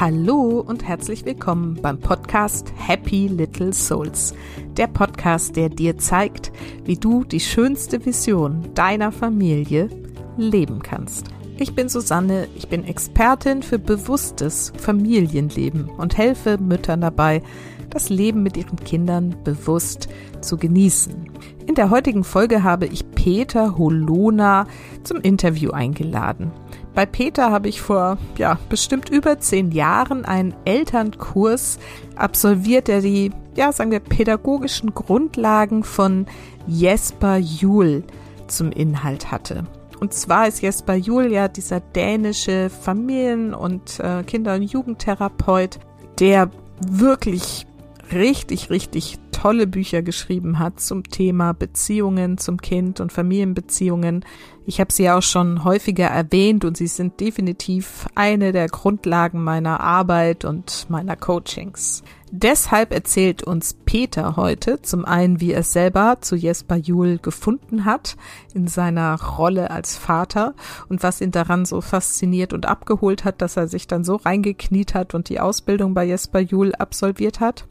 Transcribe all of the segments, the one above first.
Hallo und herzlich willkommen beim Podcast Happy Little Souls. Der Podcast, der dir zeigt, wie du die schönste Vision deiner Familie leben kannst. Ich bin Susanne, ich bin Expertin für bewusstes Familienleben und helfe Müttern dabei, das Leben mit ihren Kindern bewusst zu genießen. In der heutigen Folge habe ich Peter Holona zum Interview eingeladen. Bei Peter habe ich vor ja, bestimmt über zehn Jahren einen Elternkurs absolviert, der die, ja, sagen wir, pädagogischen Grundlagen von Jesper Juhl zum Inhalt hatte. Und zwar ist Jesper Juhl ja dieser dänische Familien- und äh, Kinder- und Jugendtherapeut, der wirklich richtig, richtig tolle Bücher geschrieben hat zum Thema Beziehungen zum Kind und Familienbeziehungen. Ich habe sie auch schon häufiger erwähnt und sie sind definitiv eine der Grundlagen meiner Arbeit und meiner Coachings. Deshalb erzählt uns Peter heute zum einen, wie er selber zu Jesper Juhl gefunden hat in seiner Rolle als Vater und was ihn daran so fasziniert und abgeholt hat, dass er sich dann so reingekniet hat und die Ausbildung bei Jesper Juhl absolviert hat.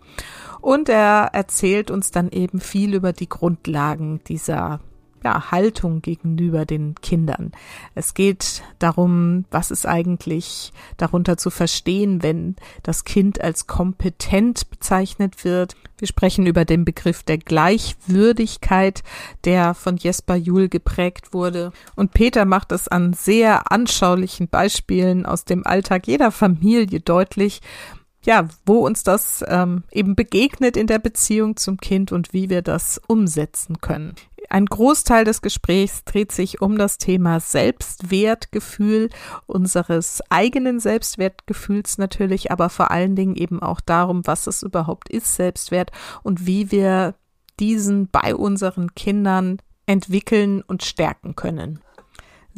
Und er erzählt uns dann eben viel über die Grundlagen dieser ja, Haltung gegenüber den Kindern. Es geht darum, was ist eigentlich darunter zu verstehen, wenn das Kind als kompetent bezeichnet wird. Wir sprechen über den Begriff der Gleichwürdigkeit, der von Jesper Juhl geprägt wurde. Und Peter macht es an sehr anschaulichen Beispielen aus dem Alltag jeder Familie deutlich, ja, wo uns das ähm, eben begegnet in der Beziehung zum Kind und wie wir das umsetzen können. Ein Großteil des Gesprächs dreht sich um das Thema Selbstwertgefühl, unseres eigenen Selbstwertgefühls natürlich, aber vor allen Dingen eben auch darum, was es überhaupt ist, Selbstwert und wie wir diesen bei unseren Kindern entwickeln und stärken können.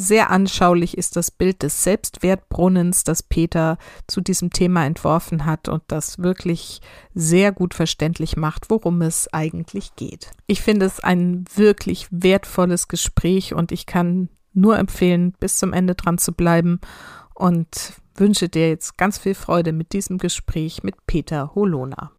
Sehr anschaulich ist das Bild des Selbstwertbrunnens, das Peter zu diesem Thema entworfen hat und das wirklich sehr gut verständlich macht, worum es eigentlich geht. Ich finde es ein wirklich wertvolles Gespräch und ich kann nur empfehlen, bis zum Ende dran zu bleiben und wünsche dir jetzt ganz viel Freude mit diesem Gespräch mit Peter Holona.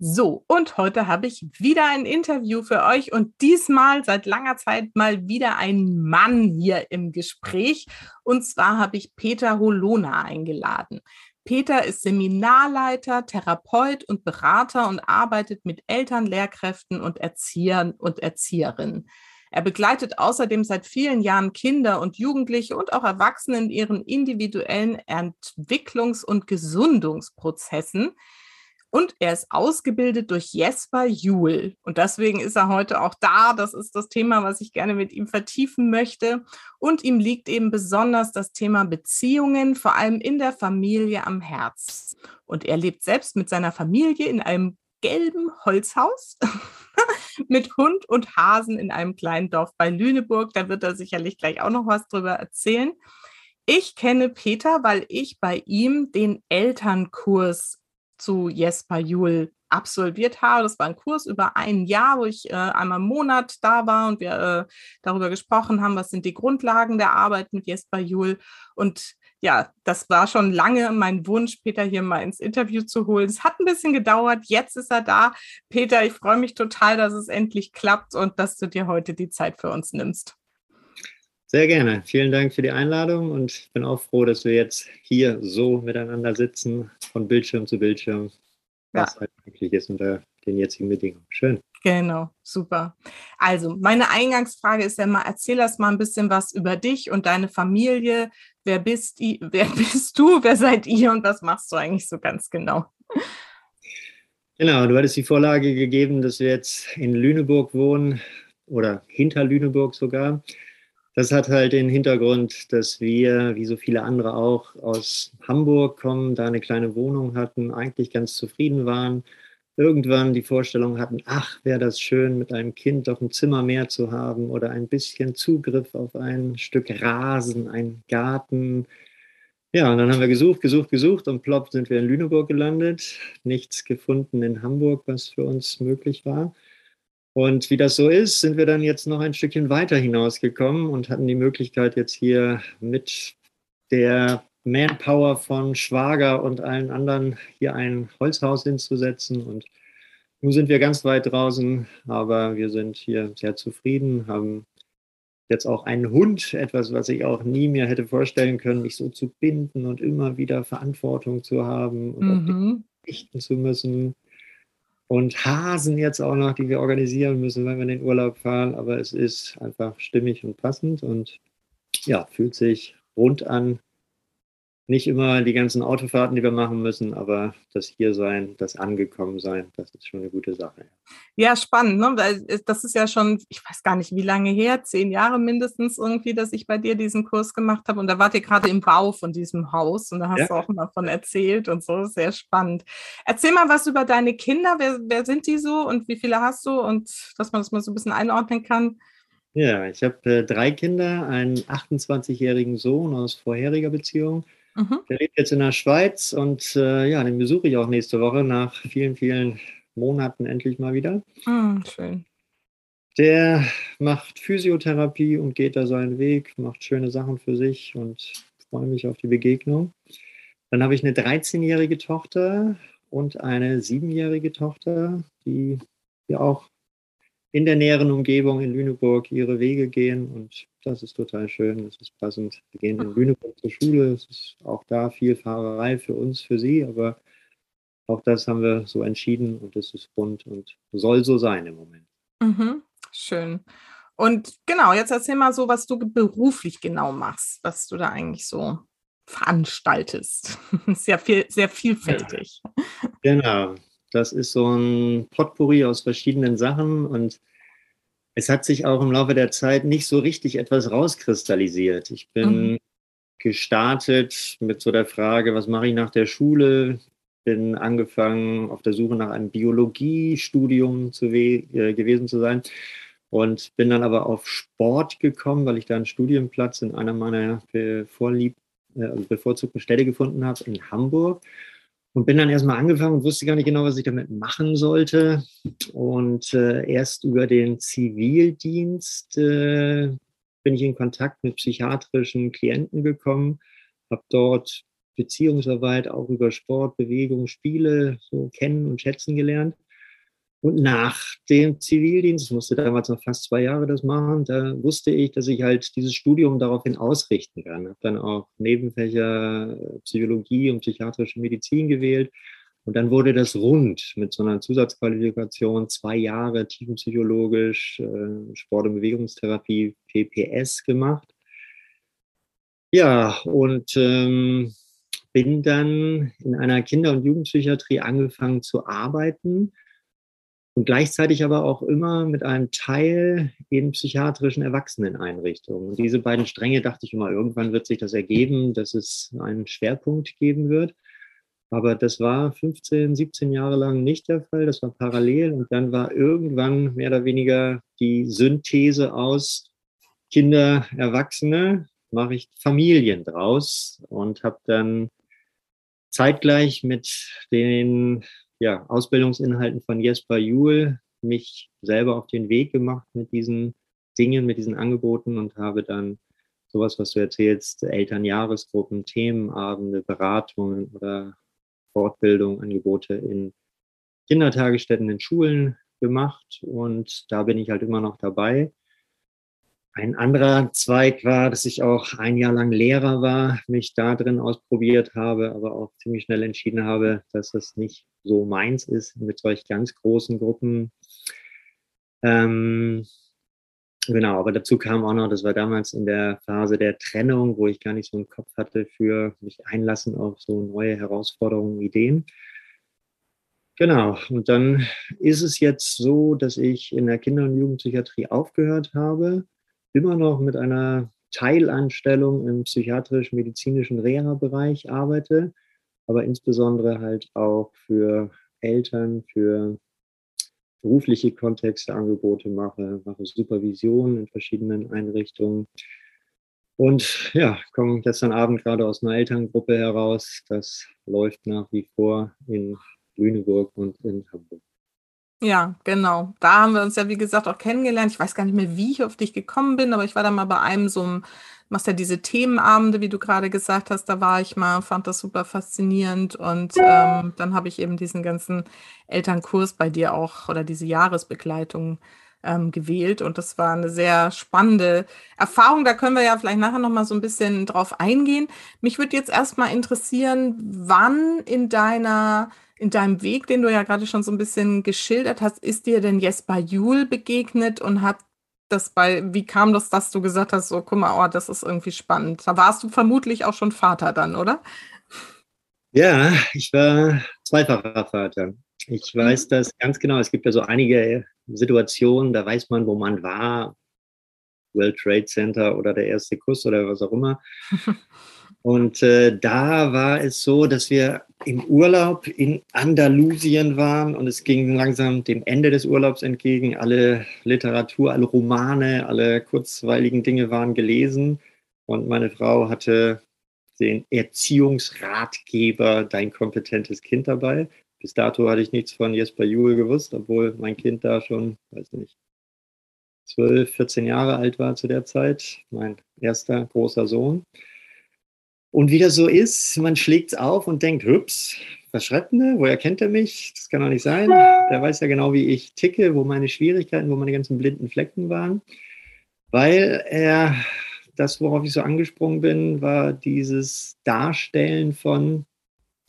So, und heute habe ich wieder ein Interview für euch und diesmal seit langer Zeit mal wieder ein Mann hier im Gespräch. Und zwar habe ich Peter Holona eingeladen. Peter ist Seminarleiter, Therapeut und Berater und arbeitet mit Eltern, Lehrkräften und Erziehern und Erzieherinnen. Er begleitet außerdem seit vielen Jahren Kinder und Jugendliche und auch Erwachsene in ihren individuellen Entwicklungs- und Gesundungsprozessen. Und er ist ausgebildet durch Jesper Juhl. Und deswegen ist er heute auch da. Das ist das Thema, was ich gerne mit ihm vertiefen möchte. Und ihm liegt eben besonders das Thema Beziehungen, vor allem in der Familie am Herz. Und er lebt selbst mit seiner Familie in einem gelben Holzhaus mit Hund und Hasen in einem kleinen Dorf bei Lüneburg. Da wird er sicherlich gleich auch noch was drüber erzählen. Ich kenne Peter, weil ich bei ihm den Elternkurs zu Jesper Juhl absolviert habe. Das war ein Kurs über ein Jahr, wo ich äh, einmal im Monat da war und wir äh, darüber gesprochen haben, was sind die Grundlagen der Arbeit mit Jesper Juhl. Und ja, das war schon lange mein Wunsch, Peter hier mal ins Interview zu holen. Es hat ein bisschen gedauert, jetzt ist er da. Peter, ich freue mich total, dass es endlich klappt und dass du dir heute die Zeit für uns nimmst. Sehr gerne. Vielen Dank für die Einladung und ich bin auch froh, dass wir jetzt hier so miteinander sitzen, von Bildschirm zu Bildschirm, was ja. halt möglich ist unter den jetzigen Bedingungen. Schön. Genau, super. Also, meine Eingangsfrage ist ja mal, erzähl erst mal ein bisschen was über dich und deine Familie. Wer bist, wer bist du, wer seid ihr und was machst du eigentlich so ganz genau? Genau, du hattest die Vorlage gegeben, dass wir jetzt in Lüneburg wohnen oder hinter Lüneburg sogar. Das hat halt den Hintergrund, dass wir, wie so viele andere auch, aus Hamburg kommen, da eine kleine Wohnung hatten, eigentlich ganz zufrieden waren. Irgendwann die Vorstellung hatten, ach, wäre das schön, mit einem Kind doch ein Zimmer mehr zu haben oder ein bisschen Zugriff auf ein Stück Rasen, einen Garten. Ja, und dann haben wir gesucht, gesucht, gesucht und plopp sind wir in Lüneburg gelandet. Nichts gefunden in Hamburg, was für uns möglich war. Und wie das so ist, sind wir dann jetzt noch ein Stückchen weiter hinausgekommen und hatten die Möglichkeit, jetzt hier mit der Manpower von Schwager und allen anderen hier ein Holzhaus hinzusetzen. Und nun sind wir ganz weit draußen, aber wir sind hier sehr zufrieden, haben jetzt auch einen Hund, etwas, was ich auch nie mir hätte vorstellen können, mich so zu binden und immer wieder Verantwortung zu haben und mhm. richten zu müssen. Und Hasen jetzt auch noch, die wir organisieren müssen, wenn wir in den Urlaub fahren. Aber es ist einfach stimmig und passend und ja, fühlt sich rund an, nicht immer die ganzen Autofahrten, die wir machen müssen, aber das Hiersein, das Angekommensein, das ist schon eine gute Sache. Ja, spannend, ne? Weil das ist ja schon, ich weiß gar nicht, wie lange her, zehn Jahre mindestens irgendwie, dass ich bei dir diesen Kurs gemacht habe. Und da wart ihr gerade im Bau von diesem Haus und da hast ja. du auch mal von erzählt und so, sehr spannend. Erzähl mal was über deine Kinder. Wer, wer sind die so und wie viele hast du? Und dass man das mal so ein bisschen einordnen kann. Ja, ich habe äh, drei Kinder, einen 28-jährigen Sohn aus vorheriger Beziehung Mhm. Der lebt jetzt in der Schweiz und äh, ja, den besuche ich auch nächste Woche nach vielen, vielen Monaten endlich mal wieder. Mhm, schön. Der macht Physiotherapie und geht da seinen Weg, macht schöne Sachen für sich und freue mich auf die Begegnung. Dann habe ich eine 13-jährige Tochter und eine 7-jährige Tochter, die ja auch in der näheren Umgebung in Lüneburg ihre Wege gehen und das ist total schön, das ist passend. Wir gehen in Lüneburg zur Schule, es ist auch da viel Fahrerei für uns, für sie, aber auch das haben wir so entschieden und es ist rund und soll so sein im Moment. Mhm, schön. Und genau, jetzt erzähl mal so, was du beruflich genau machst, was du da eigentlich so veranstaltest. Sehr viel, sehr vielfältig. Ja, genau. Das ist so ein Potpourri aus verschiedenen Sachen und es hat sich auch im Laufe der Zeit nicht so richtig etwas rauskristallisiert. Ich bin mhm. gestartet mit so der Frage, was mache ich nach der Schule? Bin angefangen auf der Suche nach einem Biologiestudium zu äh, gewesen zu sein und bin dann aber auf Sport gekommen, weil ich da einen Studienplatz in einer meiner vorlieb, äh, bevorzugten Städte gefunden habe in Hamburg und bin dann erstmal angefangen und wusste gar nicht genau, was ich damit machen sollte. Und äh, erst über den Zivildienst äh, bin ich in Kontakt mit psychiatrischen Klienten gekommen, habe dort Beziehungsarbeit auch über Sport, Bewegung, Spiele so kennen und schätzen gelernt. Und nach dem Zivildienst, ich musste damals noch fast zwei Jahre das machen, da wusste ich, dass ich halt dieses Studium daraufhin ausrichten kann. Habe dann auch Nebenfächer Psychologie und psychiatrische Medizin gewählt. Und dann wurde das rund mit so einer Zusatzqualifikation, zwei Jahre tiefenpsychologisch, äh, Sport- und Bewegungstherapie, PPS gemacht. Ja, und ähm, bin dann in einer Kinder- und Jugendpsychiatrie angefangen zu arbeiten und gleichzeitig aber auch immer mit einem Teil in psychiatrischen Erwachseneneinrichtungen. Und diese beiden Stränge dachte ich immer, irgendwann wird sich das ergeben, dass es einen Schwerpunkt geben wird. Aber das war 15, 17 Jahre lang nicht der Fall. Das war parallel. Und dann war irgendwann mehr oder weniger die Synthese aus Kinder, Erwachsene, mache ich Familien draus und habe dann zeitgleich mit den ja, Ausbildungsinhalten von Jesper Juhl mich selber auf den Weg gemacht mit diesen Dingen, mit diesen Angeboten und habe dann sowas, was du erzählst, Elternjahresgruppen, Themenabende, Beratungen oder Fortbildung, Angebote in Kindertagesstätten, in Schulen gemacht und da bin ich halt immer noch dabei. Ein anderer Zweig war, dass ich auch ein Jahr lang Lehrer war, mich da drin ausprobiert habe, aber auch ziemlich schnell entschieden habe, dass das nicht so meins ist mit solch ganz großen Gruppen. Ähm, genau, aber dazu kam auch noch, das war damals in der Phase der Trennung, wo ich gar nicht so einen Kopf hatte für mich einlassen auf so neue Herausforderungen, Ideen. Genau, und dann ist es jetzt so, dass ich in der Kinder- und Jugendpsychiatrie aufgehört habe immer noch mit einer Teilanstellung im psychiatrisch-medizinischen Reha-Bereich arbeite, aber insbesondere halt auch für Eltern, für berufliche Kontexte Angebote mache, mache Supervision in verschiedenen Einrichtungen. Und ja, komme gestern Abend gerade aus einer Elterngruppe heraus. Das läuft nach wie vor in Lüneburg und in Hamburg. Ja, genau. Da haben wir uns ja, wie gesagt, auch kennengelernt. Ich weiß gar nicht mehr, wie ich auf dich gekommen bin, aber ich war da mal bei einem so 'm machst ja diese Themenabende, wie du gerade gesagt hast, da war ich mal, fand das super faszinierend und, ähm, dann habe ich eben diesen ganzen Elternkurs bei dir auch oder diese Jahresbegleitung, ähm, gewählt und das war eine sehr spannende Erfahrung. Da können wir ja vielleicht nachher noch mal so ein bisschen drauf eingehen. Mich würde jetzt erst mal interessieren, wann in deiner in deinem Weg, den du ja gerade schon so ein bisschen geschildert hast, ist dir denn Jesper Juhl begegnet und hat das bei wie kam das, dass du gesagt hast: „So, guck mal, oh, das ist irgendwie spannend?“ Da warst du vermutlich auch schon Vater dann, oder? Ja, ich war zweifacher Vater. Ich weiß Mhm. das ganz genau. Es gibt ja so einige Situationen, da weiß man, wo man war, World Trade Center oder der erste Kuss oder was auch immer. Und, äh, da war es so, dass wir im Urlaub in Andalusien waren und es ging langsam dem Ende des Urlaubs entgegen. Alle Literatur, alle Romane, alle kurzweiligen Dinge waren gelesen und meine Frau hatte den Erziehungsratgeber „Dein kompetentes Kind“ dabei. Bis dato hatte ich nichts von Jesper Juhl gewusst, obwohl mein Kind da schon, weiß nicht, 12, 14 Jahre alt war zu der Zeit, mein erster großer Sohn. Und wie das so ist, man schlägt's auf und denkt: „Ups, was schreibt 'n der? Woher kennt er mich? Das kann doch nicht sein. Der weiß ja genau, wie ich ticke, wo meine Schwierigkeiten, wo meine ganzen blinden Flecken waren.“ Weil er das, worauf ich so angesprungen bin, war dieses Darstellen von: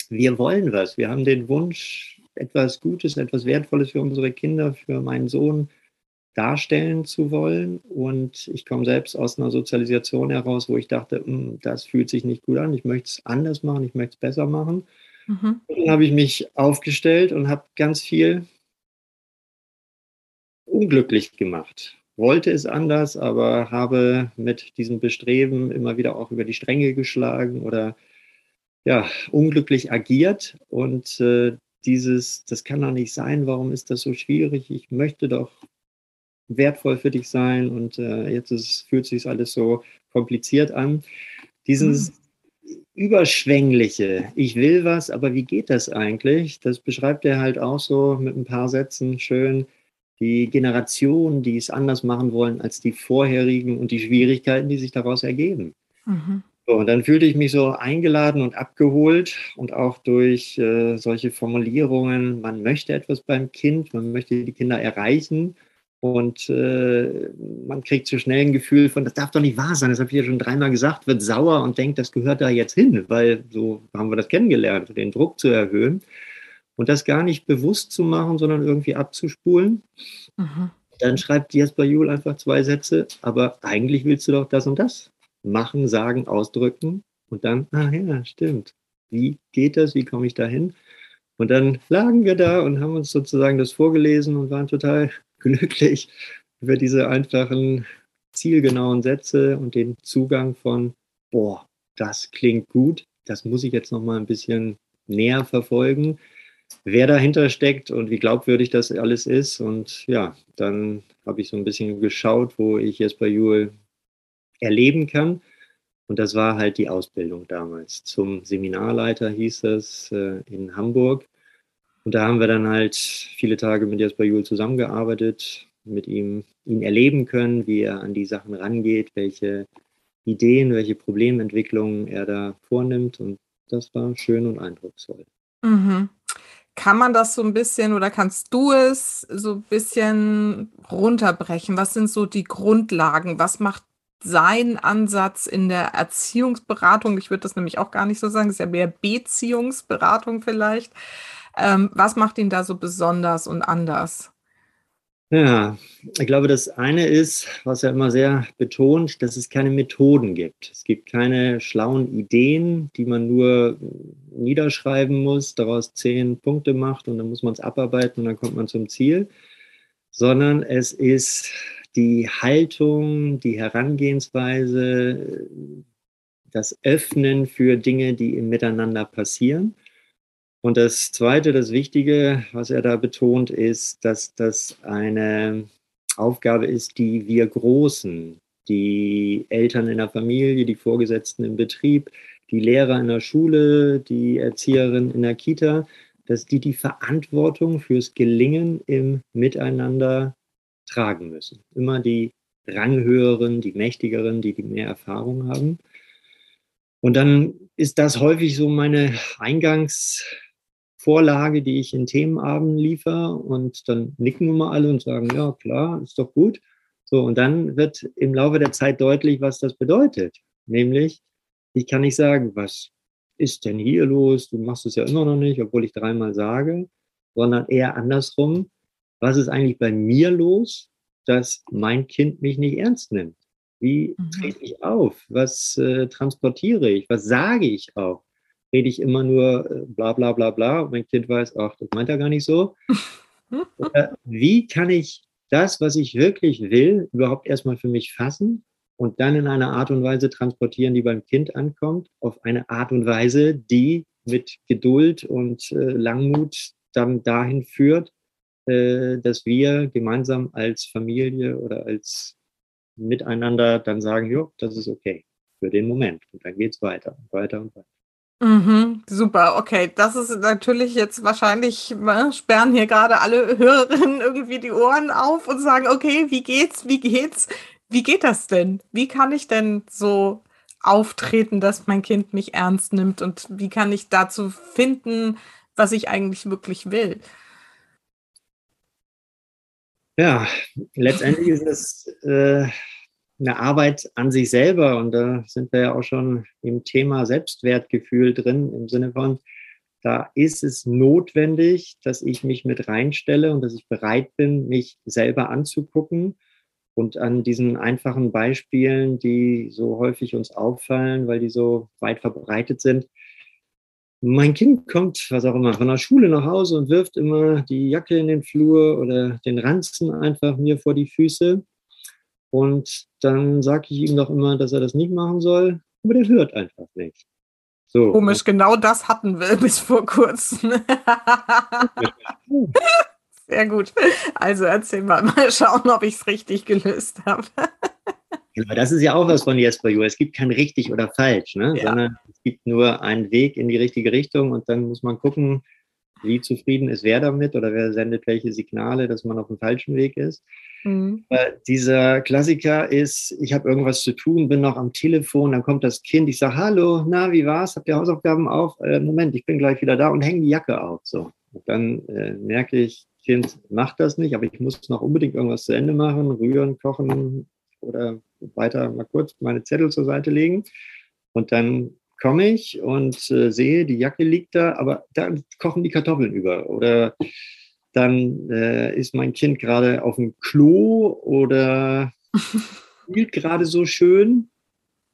Wir wollen was. Wir haben den Wunsch, etwas Gutes, etwas Wertvolles für unsere Kinder, für meinen Sohn darstellen zu wollen. Und ich komme selbst aus einer Sozialisation heraus, wo ich dachte: „Hm, das fühlt sich nicht gut an. Ich möchte es anders machen, ich möchte es besser machen.“ Mhm. Dann habe ich mich aufgestellt und habe ganz viel unglücklich gemacht. Wollte es anders, aber habe mit diesem Bestreben immer wieder auch über die Stränge geschlagen oder, ja, unglücklich agiert und, äh, dieses: „Das kann doch nicht sein. Warum ist das so schwierig? Ich möchte doch wertvoll für dich sein und, äh, jetzt ist fühlt sich's alles so kompliziert an.“ Mhm. Dieses Überschwängliche: „Ich will was, aber wie geht das eigentlich?“ Das beschreibt er halt auch so mit 'n paar Sätzen schön. Die Generation, die es anders machen wollen als die vorherigen und die Schwierigkeiten, die sich daraus ergeben. Mhm. So, und dann fühlte ich mich so eingeladen und abgeholt und auch durch, äh, solche Formulierungen, man möchte etwas beim Kind, man möchte die Kinder erreichen und, äh, man kriegt so schnell 'n Gefühl von: „Das darf doch nicht wahr sein, das habe ich ja schon dreimal gesagt“, wird sauer und denkt, das gehört da jetzt hin, weil so haben wir das kennengelernt, den Druck zu erhöhen und das gar nicht bewusst zu machen, sondern irgendwie abzuspulen. Mhm. Dann schreibt Jesper Juhl einfach 2 Sätze: „Aber eigentlich willst du doch das und das machen, sagen, ausdrücken.“ Und dann: „Ah ja, stimmt. Wie geht das? Wie komme ich dahin?“ Und dann lagen wir da und haben uns sozusagen das vorgelesen und waren total glücklich über diese einfachen, zielgenauen Sätze und den Zugang von: „Boah, das klingt gut. Das muss ich jetzt noch mal 'n bisschen näher verfolgen, wer dahinter steckt und wie glaubwürdig das alles ist.“ Und ja, dann habe ich so 'n bisschen geschaut, wo ich Jesper Juhl erleben kann. Und das war halt die Ausbildung damals zum Seminarleiter hieß das, äh, in Hamburg. Und da haben wir dann halt viele Tage mit Jesper Juhl zusammengearbeitet, mit ihm ihn erleben können, wie er an die Sachen rangeht, welche Ideen, welche Problementwicklungen er da vornimmt und das war schön und eindrucksvoll. Mhm. Kann man das so 'n bisschen oder kannst du es so bisschen runterbrechen? Was sind so die Grundlagen? Was macht sein Ansatz in der Erziehungsberatung? Ich würde das nämlich auch gar nicht so sagen, ist ja mehr Beziehungsberatung vielleicht. Ähm, was macht ihn da so besonders und anders? Ja, ich glaube, das eine ist, was er immer sehr betont, dass es keine Methoden gibt. Es gibt keine schlauen Ideen, die man nur niederschreiben muss, daraus 10 Punkte macht und dann muss man's abarbeiten und dann kommt man zum Ziel. Sondern es ist die Haltung, die Herangehensweise, das Öffnen für Dinge, die im Miteinander passieren. Und das Zweite, das Wichtige, was er da betont, ist, dass das eine Aufgabe ist, die wir Großen, die Eltern in der Familie, die Vorgesetzten im Betrieb, die Lehrer in der Schule, die Erzieherin in der Kita, dass die die Verantwortung fürs Gelingen im Miteinander tragen müssen. Immer die Ranghöheren, die Mächtigeren, die, die mehr Erfahrung haben. Und dann ist das häufig so meine Eingangsvorlage, die ich in Themenabenden liefere. Und dann nicken immer alle und sagen, ja, klar, ist doch gut. So, und dann wird im Laufe der Zeit deutlich, was das bedeutet. Nämlich, ich kann nicht sagen, was ist denn hier los? Du machst es ja immer noch nicht, obwohl ich dreimal sage, sondern eher andersrum. Was ist eigentlich bei mir los, dass mein Kind mich nicht ernst nimmt? Wie mhm. trete ich auf? Was äh, transportiere ich? Was sage ich auch? Rede ich immer nur äh, bla bla bla bla und mein Kind weiß, ach, das meint er gar nicht so. Oder wie kann ich das, was ich wirklich will, überhaupt erstmal für mich fassen und dann in einer Art und Weise transportieren, die beim Kind ankommt, auf eine Art und Weise, die mit Geduld und äh, Langmut dann dahin führt, dass wir gemeinsam als Familie oder als Miteinander dann sagen, jo, das ist okay für den Moment. Und dann geht es weiter und weiter und weiter. Mhm, super, okay. Das ist natürlich jetzt wahrscheinlich, ne, sperren hier gerade alle Hörerinnen irgendwie die Ohren auf und sagen, okay, wie geht's, wie geht's? Wie geht das denn? Wie kann ich denn so auftreten, dass mein Kind mich ernst nimmt und wie kann ich dazu finden, was ich eigentlich wirklich will? Ja, letztendlich ist es äh, eine Arbeit an sich selber und da sind wir ja auch schon im Thema Selbstwertgefühl drin, im Sinne von, da ist es notwendig, dass ich mich mit reinstelle und dass ich bereit bin, mich selber anzugucken und an diesen einfachen Beispielen, die so häufig uns auffallen, weil die so weit verbreitet sind. Mein Kind kommt, was auch immer, von der Schule nach Hause und wirft immer die Jacke in den Flur oder den Ranzen einfach mir vor die Füße. Und dann sage ich ihm doch immer, dass er das nicht machen soll, aber der hört einfach nicht. So. Komisch, genau das hatten wir bis vor kurzem. Sehr gut. Also erzähl mal, mal schauen, ob ich es richtig gelöst habe. Genau, das ist ja auch was von Jesper Juhl. Es gibt kein richtig oder falsch, ne? Ja. sondern es gibt nur einen Weg in die richtige Richtung und dann muss man gucken, wie zufrieden ist wer damit oder wer sendet welche Signale, dass man auf dem falschen Weg ist. Mhm. dieser Klassiker ist, ich habe irgendwas zu tun, bin noch am Telefon, dann kommt das Kind, ich sage, hallo, na, wie war's? Habt ihr Hausaufgaben auf? Äh, Moment, ich bin gleich wieder da und hänge die Jacke auf. So. Und dann äh, merke ich, Kind macht das nicht, aber ich muss noch unbedingt irgendwas zu Ende machen, rühren, kochen oder weiter mal kurz meine Zettel zur Seite legen. Und dann komme ich und äh, sehe, die Jacke liegt da, aber dann kochen die Kartoffeln über. Oder dann äh, ist mein Kind gerade auf dem Klo oder spielt gerade so schön.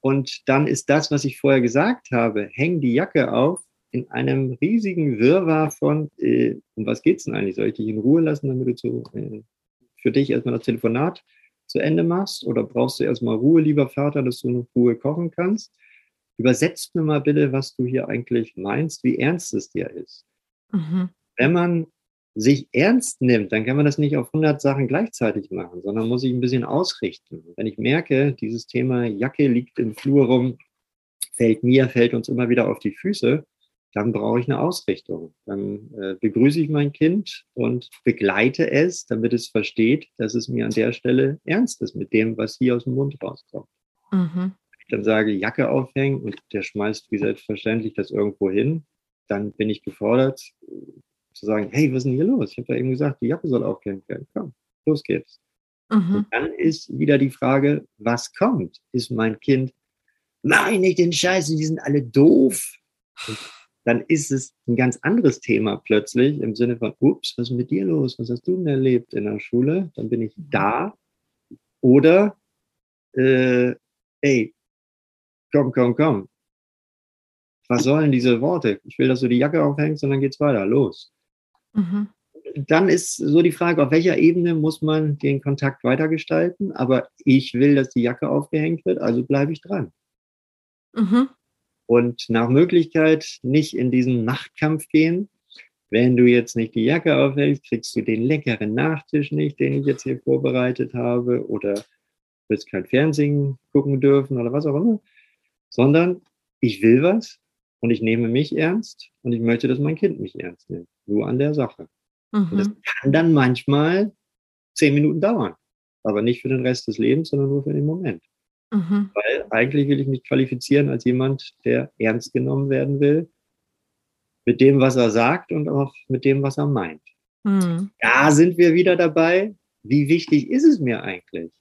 Und dann ist das, was ich vorher gesagt habe, häng die Jacke auf, in einem riesigen Wirrwarr von, äh, um was geht es denn eigentlich? Soll ich dich in Ruhe lassen, damit du zu, äh, für dich erstmal das Telefonat zu Ende machst? Oder brauchst du erstmal Ruhe, lieber Vater, dass du in Ruhe kochen kannst? Übersetzt mir mal bitte, was du hier eigentlich meinst, wie ernst es dir ist. Mhm. Wenn man sich ernst nimmt, dann kann man das nicht auf 100 Sachen gleichzeitig machen, sondern muss sich ein bisschen ausrichten. Wenn ich merke, dieses Thema Jacke liegt im Flur rum, fällt mir, fällt uns immer wieder auf die Füße, dann brauche ich eine Ausrichtung. Dann äh, begrüße ich mein Kind und begleite es, damit es versteht, dass es mir an der Stelle ernst ist mit dem, was hier aus dem Mund rauskommt. Mhm. Ich dann sage, Jacke aufhängen und der schmeißt wie selbstverständlich das irgendwo hin, dann bin ich gefordert zu sagen, hey, was ist denn hier los? Ich habe da eben gesagt, die Jacke soll aufgehängt werden. Komm, los geht's. Mhm. Und dann ist wieder die Frage, was kommt? Ist mein Kind, mach ich nicht den Scheiß, die sind alle doof. Und dann ist es ein ganz anderes Thema plötzlich im Sinne von, ups, was ist mit dir los? Was hast du denn erlebt in der Schule? Dann bin ich mhm. da. Oder, äh, ey, komm, komm, komm. Was sollen diese Worte? Ich will, dass du die Jacke aufhängst und dann geht's weiter. Los. Mhm. Dann ist so die Frage, auf welcher Ebene muss man den Kontakt weitergestalten? Aber ich will, dass die Jacke aufgehängt wird, also bleibe ich dran. Mhm und nach Möglichkeit nicht in diesen Machtkampf gehen. Wenn du jetzt nicht die Jacke aufhältst, kriegst du den leckeren Nachtisch nicht, den ich jetzt hier vorbereitet habe, oder wirst kein Fernsehen gucken dürfen oder was auch immer, sondern ich will was und ich nehme mich ernst und ich möchte, dass mein Kind mich ernst nimmt. Nur an der Sache. Mhm. Und das kann dann manchmal zehn Minuten dauern, aber nicht für den Rest des Lebens, sondern nur für den Moment. Mhm. Weil eigentlich will ich mich qualifizieren als jemand, der ernst genommen werden will, mit dem, was er sagt und auch mit dem, was er meint. Mhm. Da sind wir wieder dabei. Wie wichtig ist es mir eigentlich?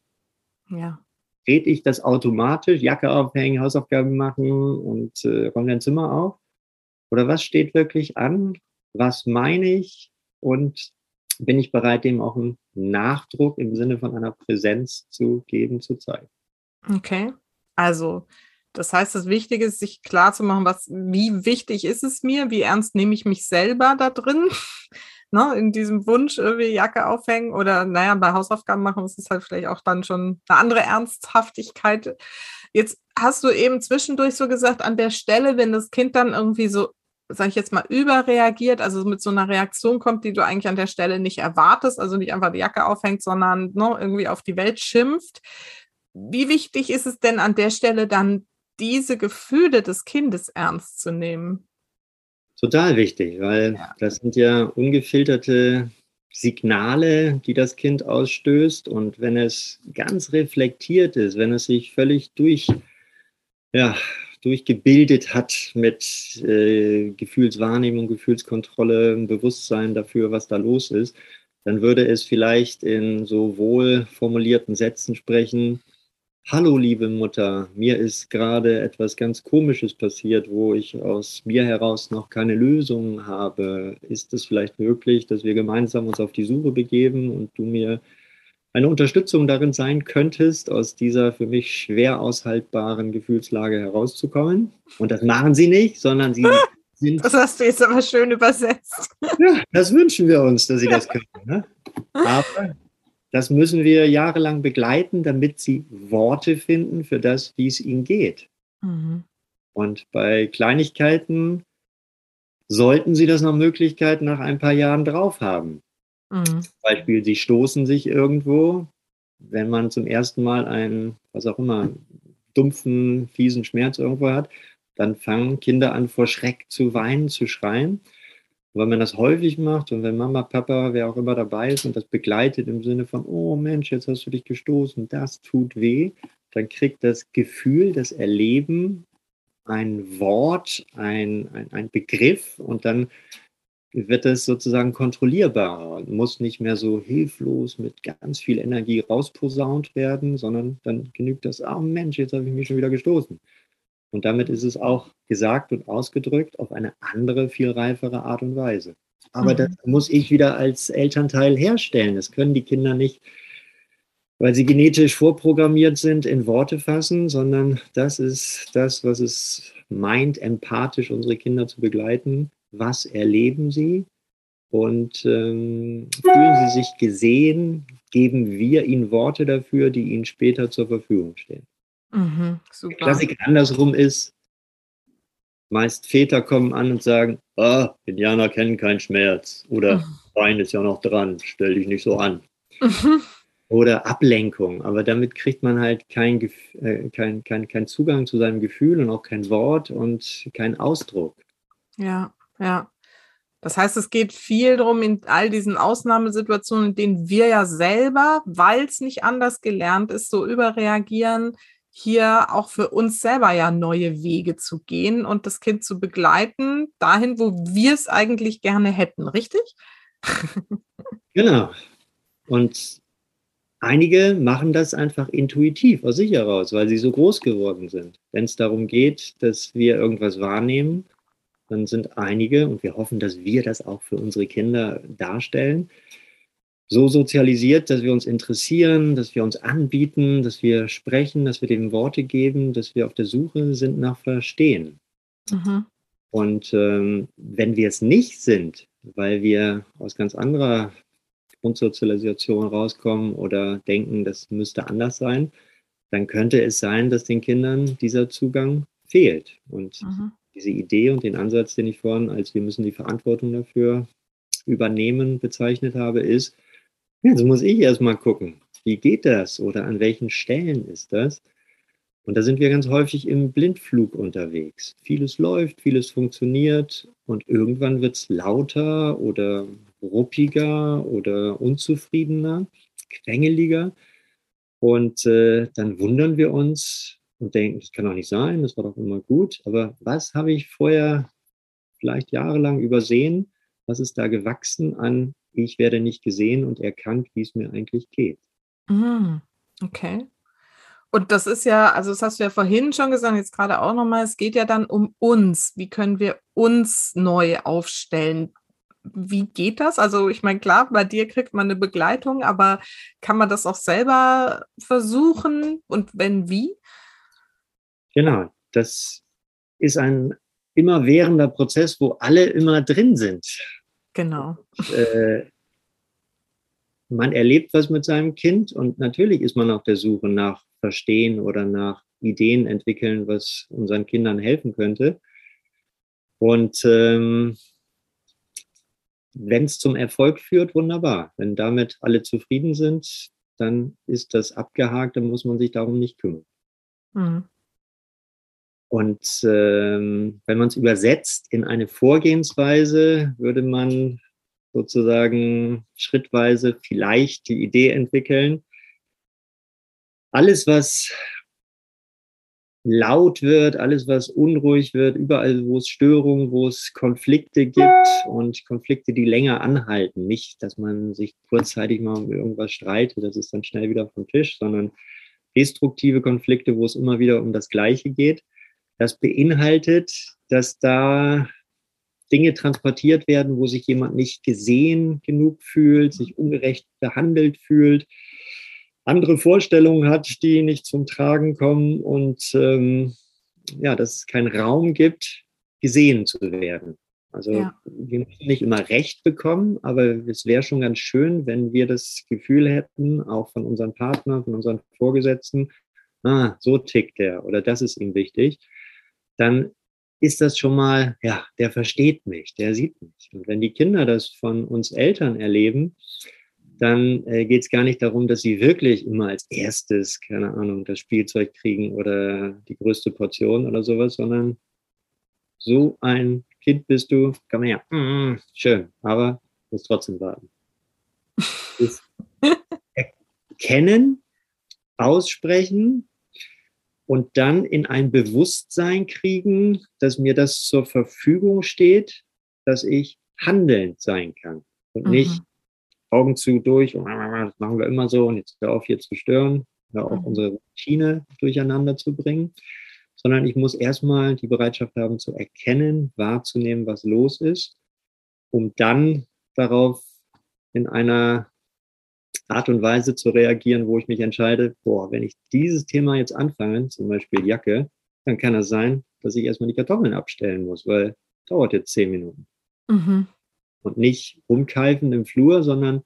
Ja. Rede ich das automatisch, Jacke aufhängen, Hausaufgaben machen und äh, räume dein Zimmer auf? Oder was steht wirklich an? Was meine ich? Und bin ich bereit, dem auch einen Nachdruck im Sinne von einer Präsenz zu geben, zu zeigen? Okay. Also, das heißt, das Wichtige ist, sich klar zu machen, was, wie wichtig ist es mir, wie ernst nehme ich mich selber da drin, ne, in diesem Wunsch, irgendwie Jacke aufhängen oder, naja, bei Hausaufgaben machen, ist es halt vielleicht auch dann schon eine andere Ernsthaftigkeit. Jetzt hast du eben zwischendurch so gesagt, an der Stelle, wenn das Kind dann irgendwie so, sag ich jetzt mal, überreagiert, also mit so einer Reaktion kommt, die du eigentlich an der Stelle nicht erwartest, also nicht einfach die Jacke aufhängt, sondern ne, irgendwie auf die Welt schimpft wie wichtig ist es denn an der Stelle dann, diese Gefühle des Kindes ernst zu nehmen? Total wichtig, weil ja. das sind ja ungefilterte Signale, die das Kind ausstößt. Und wenn es ganz reflektiert ist, wenn es sich völlig durch, ja, durchgebildet hat mit äh, Gefühlswahrnehmung, Gefühlskontrolle, Bewusstsein dafür, was da los ist, dann würde es vielleicht in so wohl formulierten Sätzen sprechen, Hallo, liebe Mutter, mir ist gerade etwas ganz Komisches passiert, wo ich aus mir heraus noch keine Lösung habe. Ist es vielleicht möglich, dass wir gemeinsam uns auf die Suche begeben und du mir eine Unterstützung darin sein könntest, aus dieser für mich schwer aushaltbaren Gefühlslage herauszukommen? Und das machen sie nicht, sondern sie sind. Das hast du jetzt aber schön übersetzt. Ja, das wünschen wir uns, dass sie das können. Ne? Aber das müssen wir jahrelang begleiten, damit sie Worte finden für das, wie es ihnen geht. Mhm. Und bei Kleinigkeiten sollten sie das nach Möglichkeit nach ein paar Jahren drauf haben. Mhm. Zum Beispiel, sie stoßen sich irgendwo, wenn man zum ersten Mal einen, was auch immer, dumpfen, fiesen Schmerz irgendwo hat, dann fangen Kinder an, vor Schreck zu weinen, zu schreien. Und wenn man das häufig macht und wenn Mama, Papa, wer auch immer dabei ist und das begleitet im Sinne von, oh Mensch, jetzt hast du dich gestoßen, das tut weh, dann kriegt das Gefühl, das Erleben ein Wort, ein, ein, ein Begriff und dann wird es sozusagen kontrollierbarer und muss nicht mehr so hilflos mit ganz viel Energie rausposaunt werden, sondern dann genügt das, oh Mensch, jetzt habe ich mich schon wieder gestoßen. Und damit ist es auch gesagt und ausgedrückt auf eine andere, viel reifere Art und Weise. Aber mhm. das muss ich wieder als Elternteil herstellen. Das können die Kinder nicht, weil sie genetisch vorprogrammiert sind, in Worte fassen, sondern das ist das, was es meint, empathisch unsere Kinder zu begleiten. Was erleben sie? Und ähm, fühlen sie sich gesehen? Geben wir ihnen Worte dafür, die ihnen später zur Verfügung stehen? Mhm, super. Klassik andersrum ist, meist Väter kommen an und sagen, ah, Indianer kennen keinen Schmerz oder mhm. Wein ist ja noch dran, stell dich nicht so an. Mhm. Oder Ablenkung, aber damit kriegt man halt keinen äh, kein, kein, kein Zugang zu seinem Gefühl und auch kein Wort und keinen Ausdruck. Ja, ja. Das heißt, es geht viel darum, in all diesen Ausnahmesituationen, in denen wir ja selber, weil es nicht anders gelernt ist, so überreagieren, hier auch für uns selber ja neue Wege zu gehen und das Kind zu begleiten, dahin, wo wir es eigentlich gerne hätten, richtig? genau. Und einige machen das einfach intuitiv aus sich heraus, weil sie so groß geworden sind. Wenn es darum geht, dass wir irgendwas wahrnehmen, dann sind einige, und wir hoffen, dass wir das auch für unsere Kinder darstellen, so sozialisiert, dass wir uns interessieren, dass wir uns anbieten, dass wir sprechen, dass wir denen Worte geben, dass wir auf der Suche sind nach Verstehen. Mhm. Und ähm, wenn wir es nicht sind, weil wir aus ganz anderer Grundsozialisation rauskommen oder denken, das müsste anders sein, dann könnte es sein, dass den Kindern dieser Zugang fehlt. Und mhm. diese Idee und den Ansatz, den ich vorhin als wir müssen die Verantwortung dafür übernehmen bezeichnet habe, ist, Jetzt muss ich erstmal gucken, wie geht das oder an welchen Stellen ist das? Und da sind wir ganz häufig im Blindflug unterwegs. Vieles läuft, vieles funktioniert und irgendwann wird es lauter oder ruppiger oder unzufriedener, quengeliger. Und äh, dann wundern wir uns und denken, das kann doch nicht sein, das war doch immer gut. Aber was habe ich vorher vielleicht jahrelang übersehen? Was ist da gewachsen an, ich werde nicht gesehen und erkannt, wie es mir eigentlich geht? Mm, okay. Und das ist ja, also das hast du ja vorhin schon gesagt, jetzt gerade auch nochmal, es geht ja dann um uns. Wie können wir uns neu aufstellen? Wie geht das? Also ich meine, klar, bei dir kriegt man eine Begleitung, aber kann man das auch selber versuchen? Und wenn wie? Genau, das ist ein immerwährender Prozess, wo alle immer drin sind. Genau. Äh, man erlebt was mit seinem Kind und natürlich ist man auf der Suche nach verstehen oder nach Ideen entwickeln, was unseren Kindern helfen könnte. Und ähm, wenn es zum Erfolg führt, wunderbar. Wenn damit alle zufrieden sind, dann ist das abgehakt, dann muss man sich darum nicht kümmern. Mhm. Und ähm, wenn man es übersetzt in eine Vorgehensweise, würde man sozusagen schrittweise vielleicht die Idee entwickeln, alles, was laut wird, alles, was unruhig wird, überall, wo es Störungen, wo es Konflikte gibt und Konflikte, die länger anhalten. Nicht, dass man sich kurzzeitig mal um irgendwas streitet, das ist dann schnell wieder vom Tisch, sondern destruktive Konflikte, wo es immer wieder um das Gleiche geht. Das beinhaltet, dass da Dinge transportiert werden, wo sich jemand nicht gesehen genug fühlt, sich ungerecht behandelt fühlt, andere Vorstellungen hat, die nicht zum Tragen kommen und ähm, ja, dass es keinen Raum gibt, gesehen zu werden. Also ja. wir müssen nicht immer Recht bekommen, aber es wäre schon ganz schön, wenn wir das Gefühl hätten, auch von unseren Partnern, von unseren Vorgesetzten, ah, so tickt der oder das ist ihm wichtig, dann ist das schon mal, ja, der versteht mich, der sieht mich. Und wenn die Kinder das von uns Eltern erleben, dann äh, geht es gar nicht darum, dass sie wirklich immer als erstes, keine Ahnung, das Spielzeug kriegen oder die größte Portion oder sowas, sondern so ein Kind bist du, kann man ja, mm, schön, aber muss trotzdem warten. erkennen, aussprechen und dann in ein Bewusstsein kriegen, dass mir das zur Verfügung steht, dass ich handelnd sein kann und mhm. nicht Augen zu durch und das machen wir immer so und jetzt hör auf hier zu stören, hör auf mhm. unsere Routine durcheinander zu bringen, sondern ich muss erstmal die Bereitschaft haben zu erkennen, wahrzunehmen, was los ist, um dann darauf in einer Art und Weise zu reagieren, wo ich mich entscheide, boah, wenn ich dieses Thema jetzt anfange, zum Beispiel Jacke, dann kann es sein, dass ich erstmal die Kartoffeln abstellen muss, weil dauert jetzt zehn Minuten. Mhm und nicht rumkeifen im Flur, sondern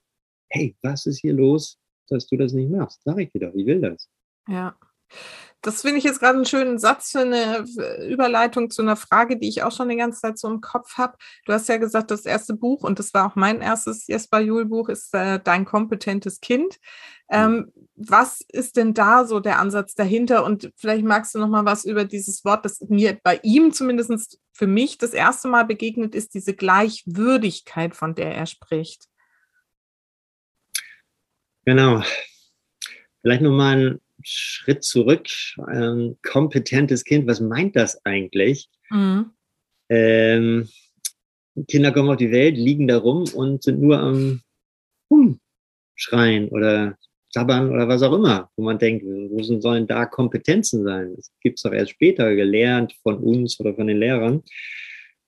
hey, was ist hier los, dass du das nicht machst? Sag ich dir doch, ich will das. Ja. Das finde ich jetzt gerade einen schönen Satz für eine Überleitung zu einer Frage, die ich auch schon die ganze Zeit so im Kopf habe. Du hast ja gesagt, das erste Buch, und das war auch mein erstes Jesper Juhl-Buch, ist äh, Dein kompetentes Kind. Ähm, was ist denn da so der Ansatz dahinter? Und vielleicht magst du noch mal was über dieses Wort, das mir bei ihm zumindest für mich das erste Mal begegnet ist, diese Gleichwürdigkeit, von der er spricht. Genau. Vielleicht nochmal ein Schritt zurück. Ähm, kompetentes Kind, was meint das eigentlich? Mhm. Ähm, Kinder kommen auf die Welt, liegen da rum und sind nur am Schreien oder Sabbern oder was auch immer, wo man denkt, wo sollen da Kompetenzen sein? Das gibt es doch erst später gelernt von uns oder von den Lehrern.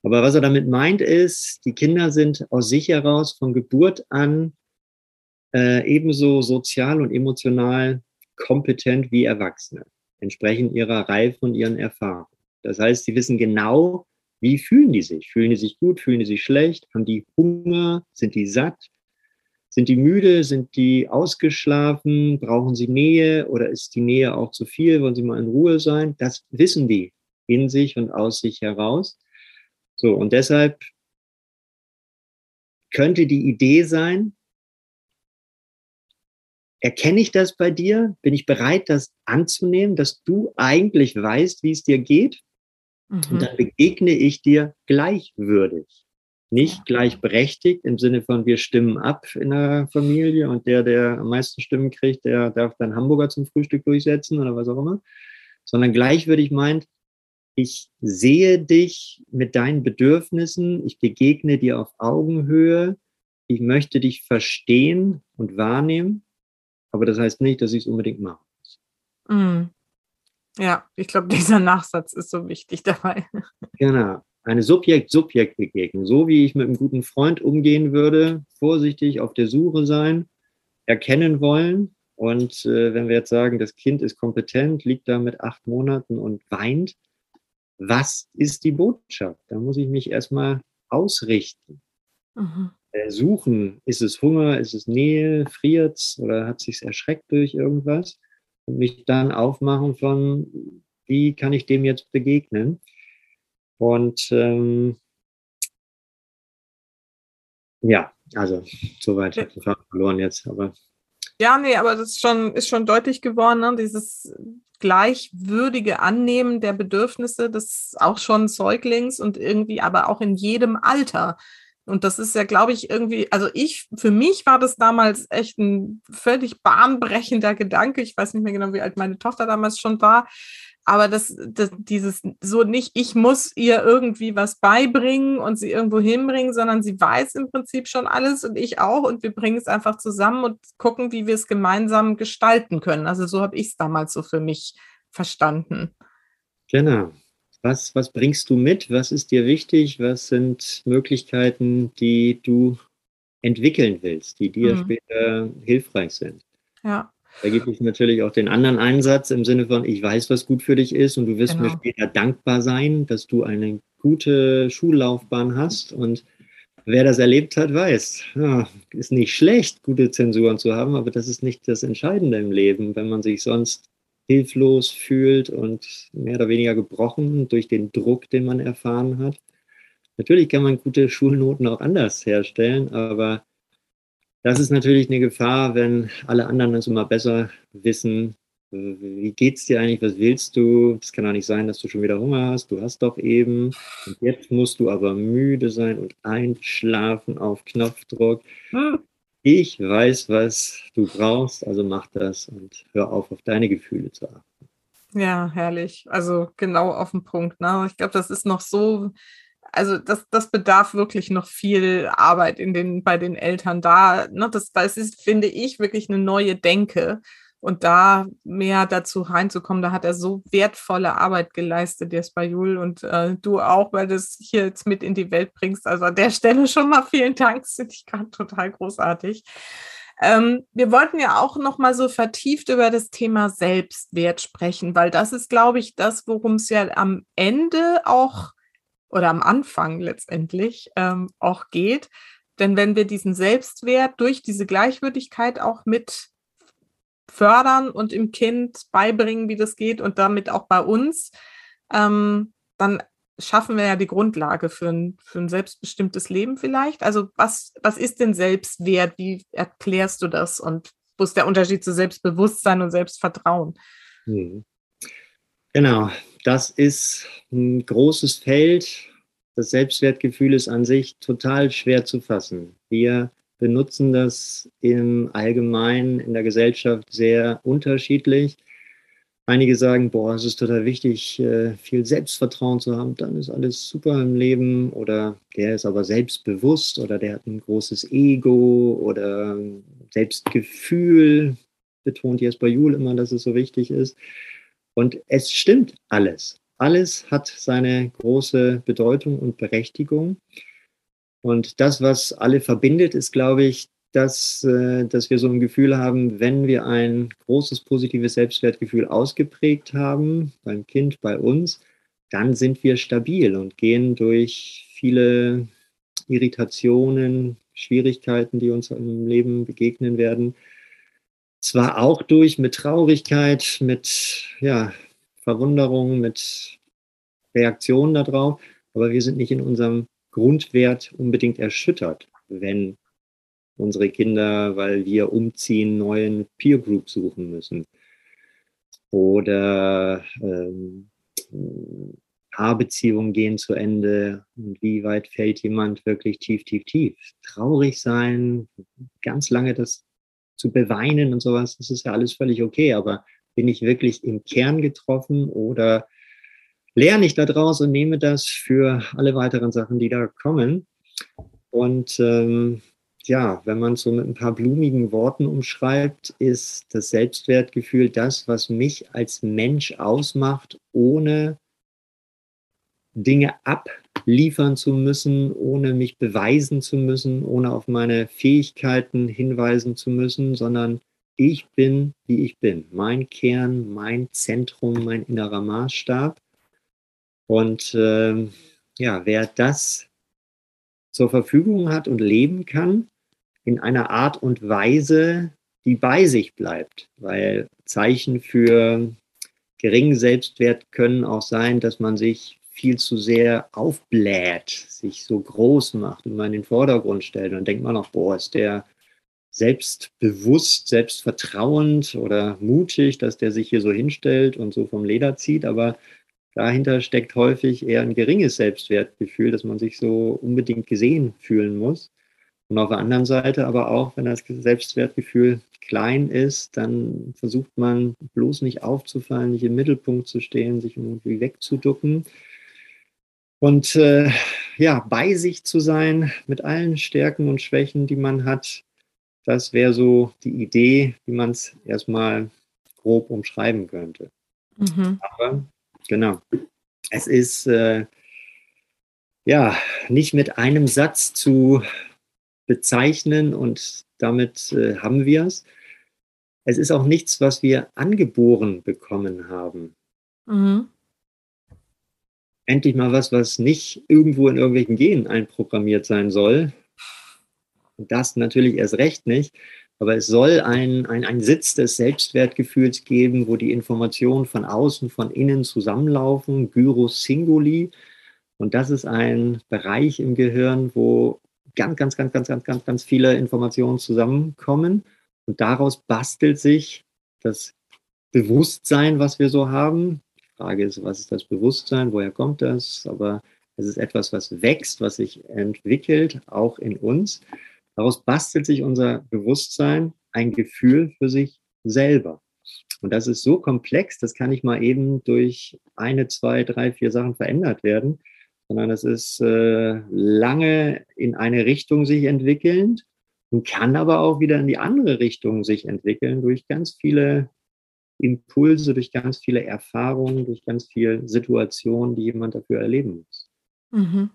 Aber was er damit meint, ist, die Kinder sind aus sich heraus von Geburt an äh, ebenso sozial und emotional kompetent wie Erwachsene, entsprechend ihrer Reife und ihren Erfahrungen. Das heißt, sie wissen genau, wie fühlen die sich? Fühlen die sich gut? Fühlen die sich schlecht? Haben die Hunger? Sind die satt? Sind die müde? Sind die ausgeschlafen? Brauchen sie Nähe oder ist die Nähe auch zu viel? Wollen sie mal in Ruhe sein? Das wissen die in sich und aus sich heraus. So, und deshalb könnte die Idee sein, erkenne ich das bei dir? Bin ich bereit, das anzunehmen, dass du eigentlich weißt, wie es dir geht? Mhm. Und dann begegne ich dir gleichwürdig. Nicht gleichberechtigt im Sinne von, wir stimmen ab in der Familie und der, der am meisten Stimmen kriegt, der darf dann Hamburger zum Frühstück durchsetzen oder was auch immer, sondern gleichwürdig meint, ich sehe dich mit deinen Bedürfnissen, ich begegne dir auf Augenhöhe, ich möchte dich verstehen und wahrnehmen, aber das heißt nicht, dass ich es unbedingt machen muss. Mm. Ja, ich glaube, dieser Nachsatz ist so wichtig dabei. Genau. Eine Subjekt-Subjekt-Begegnung, so wie ich mit einem guten Freund umgehen würde, vorsichtig auf der Suche sein, erkennen wollen. Und äh, wenn wir jetzt sagen, das Kind ist kompetent, liegt da mit acht Monaten und weint, was ist die Botschaft? Da muss ich mich erstmal ausrichten. Mhm. Äh, suchen, ist es Hunger, ist es Nähe, friert es oder hat sich erschreckt durch irgendwas? Und mich dann aufmachen von, wie kann ich dem jetzt begegnen? Und ähm, ja, also soweit ja. verloren jetzt, aber. Ja, nee, aber das ist schon, ist schon deutlich geworden, ne? dieses gleichwürdige Annehmen der Bedürfnisse des auch schon Säuglings und irgendwie aber auch in jedem Alter. Und das ist ja, glaube ich, irgendwie, also ich, für mich war das damals echt ein völlig bahnbrechender Gedanke. Ich weiß nicht mehr genau, wie alt meine Tochter damals schon war. Aber das, das, dieses so nicht, ich muss ihr irgendwie was beibringen und sie irgendwo hinbringen, sondern sie weiß im Prinzip schon alles und ich auch und wir bringen es einfach zusammen und gucken, wie wir es gemeinsam gestalten können. Also so habe ich es damals so für mich verstanden. Genau. Was, was bringst du mit? Was ist dir wichtig? Was sind Möglichkeiten, die du entwickeln willst, die dir mhm. später hilfreich sind? Ja. Da gibt es natürlich auch den anderen Einsatz im Sinne von, ich weiß, was gut für dich ist und du wirst genau. mir später dankbar sein, dass du eine gute Schullaufbahn hast. Und wer das erlebt hat, weiß, ja, ist nicht schlecht, gute Zensuren zu haben, aber das ist nicht das Entscheidende im Leben, wenn man sich sonst hilflos fühlt und mehr oder weniger gebrochen durch den Druck, den man erfahren hat. Natürlich kann man gute Schulnoten auch anders herstellen, aber das ist natürlich eine Gefahr, wenn alle anderen es immer besser wissen. Wie geht's dir eigentlich? Was willst du? Es kann doch nicht sein, dass du schon wieder Hunger hast. Du hast doch eben. Und jetzt musst du aber müde sein und einschlafen auf Knopfdruck. Ich weiß, was du brauchst, also mach das und hör auf, auf deine Gefühle zu achten. Ja, herrlich. Also genau auf den Punkt. Ne? Ich glaube, das ist noch so also das, das bedarf wirklich noch viel Arbeit in den, bei den Eltern da. Ne? Das, das ist, finde ich, wirklich eine neue Denke. Und da mehr dazu reinzukommen, da hat er so wertvolle Arbeit geleistet, der Spajul, und äh, du auch, weil du es hier jetzt mit in die Welt bringst. Also an der Stelle schon mal vielen Dank, finde ich gerade total großartig. Ähm, wir wollten ja auch noch mal so vertieft über das Thema Selbstwert sprechen, weil das ist, glaube ich, das, worum es ja am Ende auch oder am Anfang letztendlich ähm, auch geht. Denn wenn wir diesen Selbstwert durch diese Gleichwürdigkeit auch mit fördern und im Kind beibringen, wie das geht und damit auch bei uns, ähm, dann schaffen wir ja die Grundlage für ein, für ein selbstbestimmtes Leben vielleicht. Also was, was ist denn Selbstwert? Wie erklärst du das? Und wo ist der Unterschied zu Selbstbewusstsein und Selbstvertrauen? Hm. Genau, das ist ein großes Feld. Das Selbstwertgefühl ist an sich total schwer zu fassen. Wir benutzen das im Allgemeinen in der Gesellschaft sehr unterschiedlich. Einige sagen, boah, es ist total wichtig, äh, viel Selbstvertrauen zu haben, dann ist alles super im Leben. Oder der ist aber selbstbewusst oder der hat ein großes Ego oder Selbstgefühl, betont Jesper Juhl immer, dass es so wichtig ist. Und es stimmt alles. Alles hat seine große Bedeutung und Berechtigung. Und das, was alle verbindet, ist, glaube ich, dass, äh, dass wir so ein Gefühl haben, wenn wir ein großes positives Selbstwertgefühl ausgeprägt haben, beim Kind, bei uns, dann sind wir stabil und gehen durch viele Irritationen, Schwierigkeiten, die uns im Leben begegnen werden, zwar auch durch mit Traurigkeit, mit ja, Verwunderung, mit Reaktionen darauf, aber wir sind nicht in unserem Grundwert unbedingt erschüttert, wenn unsere Kinder, weil wir umziehen, neuen Peer Group suchen müssen. Oder ähm, Paarbeziehungen gehen zu Ende und wie weit fällt jemand wirklich tief, tief, tief. Traurig sein, ganz lange das zu beweinen und sowas, das ist ja alles völlig okay, aber bin ich wirklich im Kern getroffen oder lerne ich daraus und nehme das für alle weiteren Sachen, die da kommen. Und ähm, ja, wenn man so mit ein paar blumigen Worten umschreibt, ist das Selbstwertgefühl das, was mich als Mensch ausmacht, ohne Dinge abliefern zu müssen, ohne mich beweisen zu müssen, ohne auf meine Fähigkeiten hinweisen zu müssen, sondern ich bin, wie ich bin. Mein Kern, mein Zentrum, mein innerer Maßstab. Und äh, ja, wer das zur Verfügung hat und leben kann, in einer Art und Weise, die bei sich bleibt, weil Zeichen für geringen Selbstwert können auch sein, dass man sich viel zu sehr aufbläht, sich so groß macht und man in den Vordergrund stellt. dann denkt man auch, boah, ist der selbstbewusst, selbstvertrauend oder mutig, dass der sich hier so hinstellt und so vom Leder zieht. Aber dahinter steckt häufig eher ein geringes Selbstwertgefühl, dass man sich so unbedingt gesehen fühlen muss. Und auf der anderen Seite aber auch, wenn das Selbstwertgefühl klein ist, dann versucht man bloß nicht aufzufallen, nicht im Mittelpunkt zu stehen, sich irgendwie wegzuducken. Und äh, ja, bei sich zu sein mit allen Stärken und Schwächen, die man hat, das wäre so die Idee, wie man es erstmal grob umschreiben könnte. Mhm. Aber genau, es ist äh, ja nicht mit einem Satz zu bezeichnen und damit äh, haben wir es. Es ist auch nichts, was wir angeboren bekommen haben. Mhm. Endlich mal was, was nicht irgendwo in irgendwelchen Genen einprogrammiert sein soll, das natürlich erst recht nicht. Aber es soll ein, ein, ein Sitz des Selbstwertgefühls geben, wo die Informationen von außen, von innen zusammenlaufen, Gyrus Singuli. Und das ist ein Bereich im Gehirn, wo ganz, ganz, ganz, ganz, ganz, ganz, ganz viele Informationen zusammenkommen. Und daraus bastelt sich das Bewusstsein, was wir so haben. Die Frage ist, was ist das Bewusstsein? Woher kommt das? Aber es ist etwas, was wächst, was sich entwickelt, auch in uns. Daraus bastelt sich unser Bewusstsein ein Gefühl für sich selber. Und das ist so komplex, das kann nicht mal eben durch eine, zwei, drei, vier Sachen verändert werden, sondern es ist äh, lange in eine Richtung sich entwickelnd und kann aber auch wieder in die andere Richtung sich entwickeln durch ganz viele Impulse, durch ganz viele Erfahrungen, durch ganz viele Situationen, die jemand dafür erleben muss. Mhm.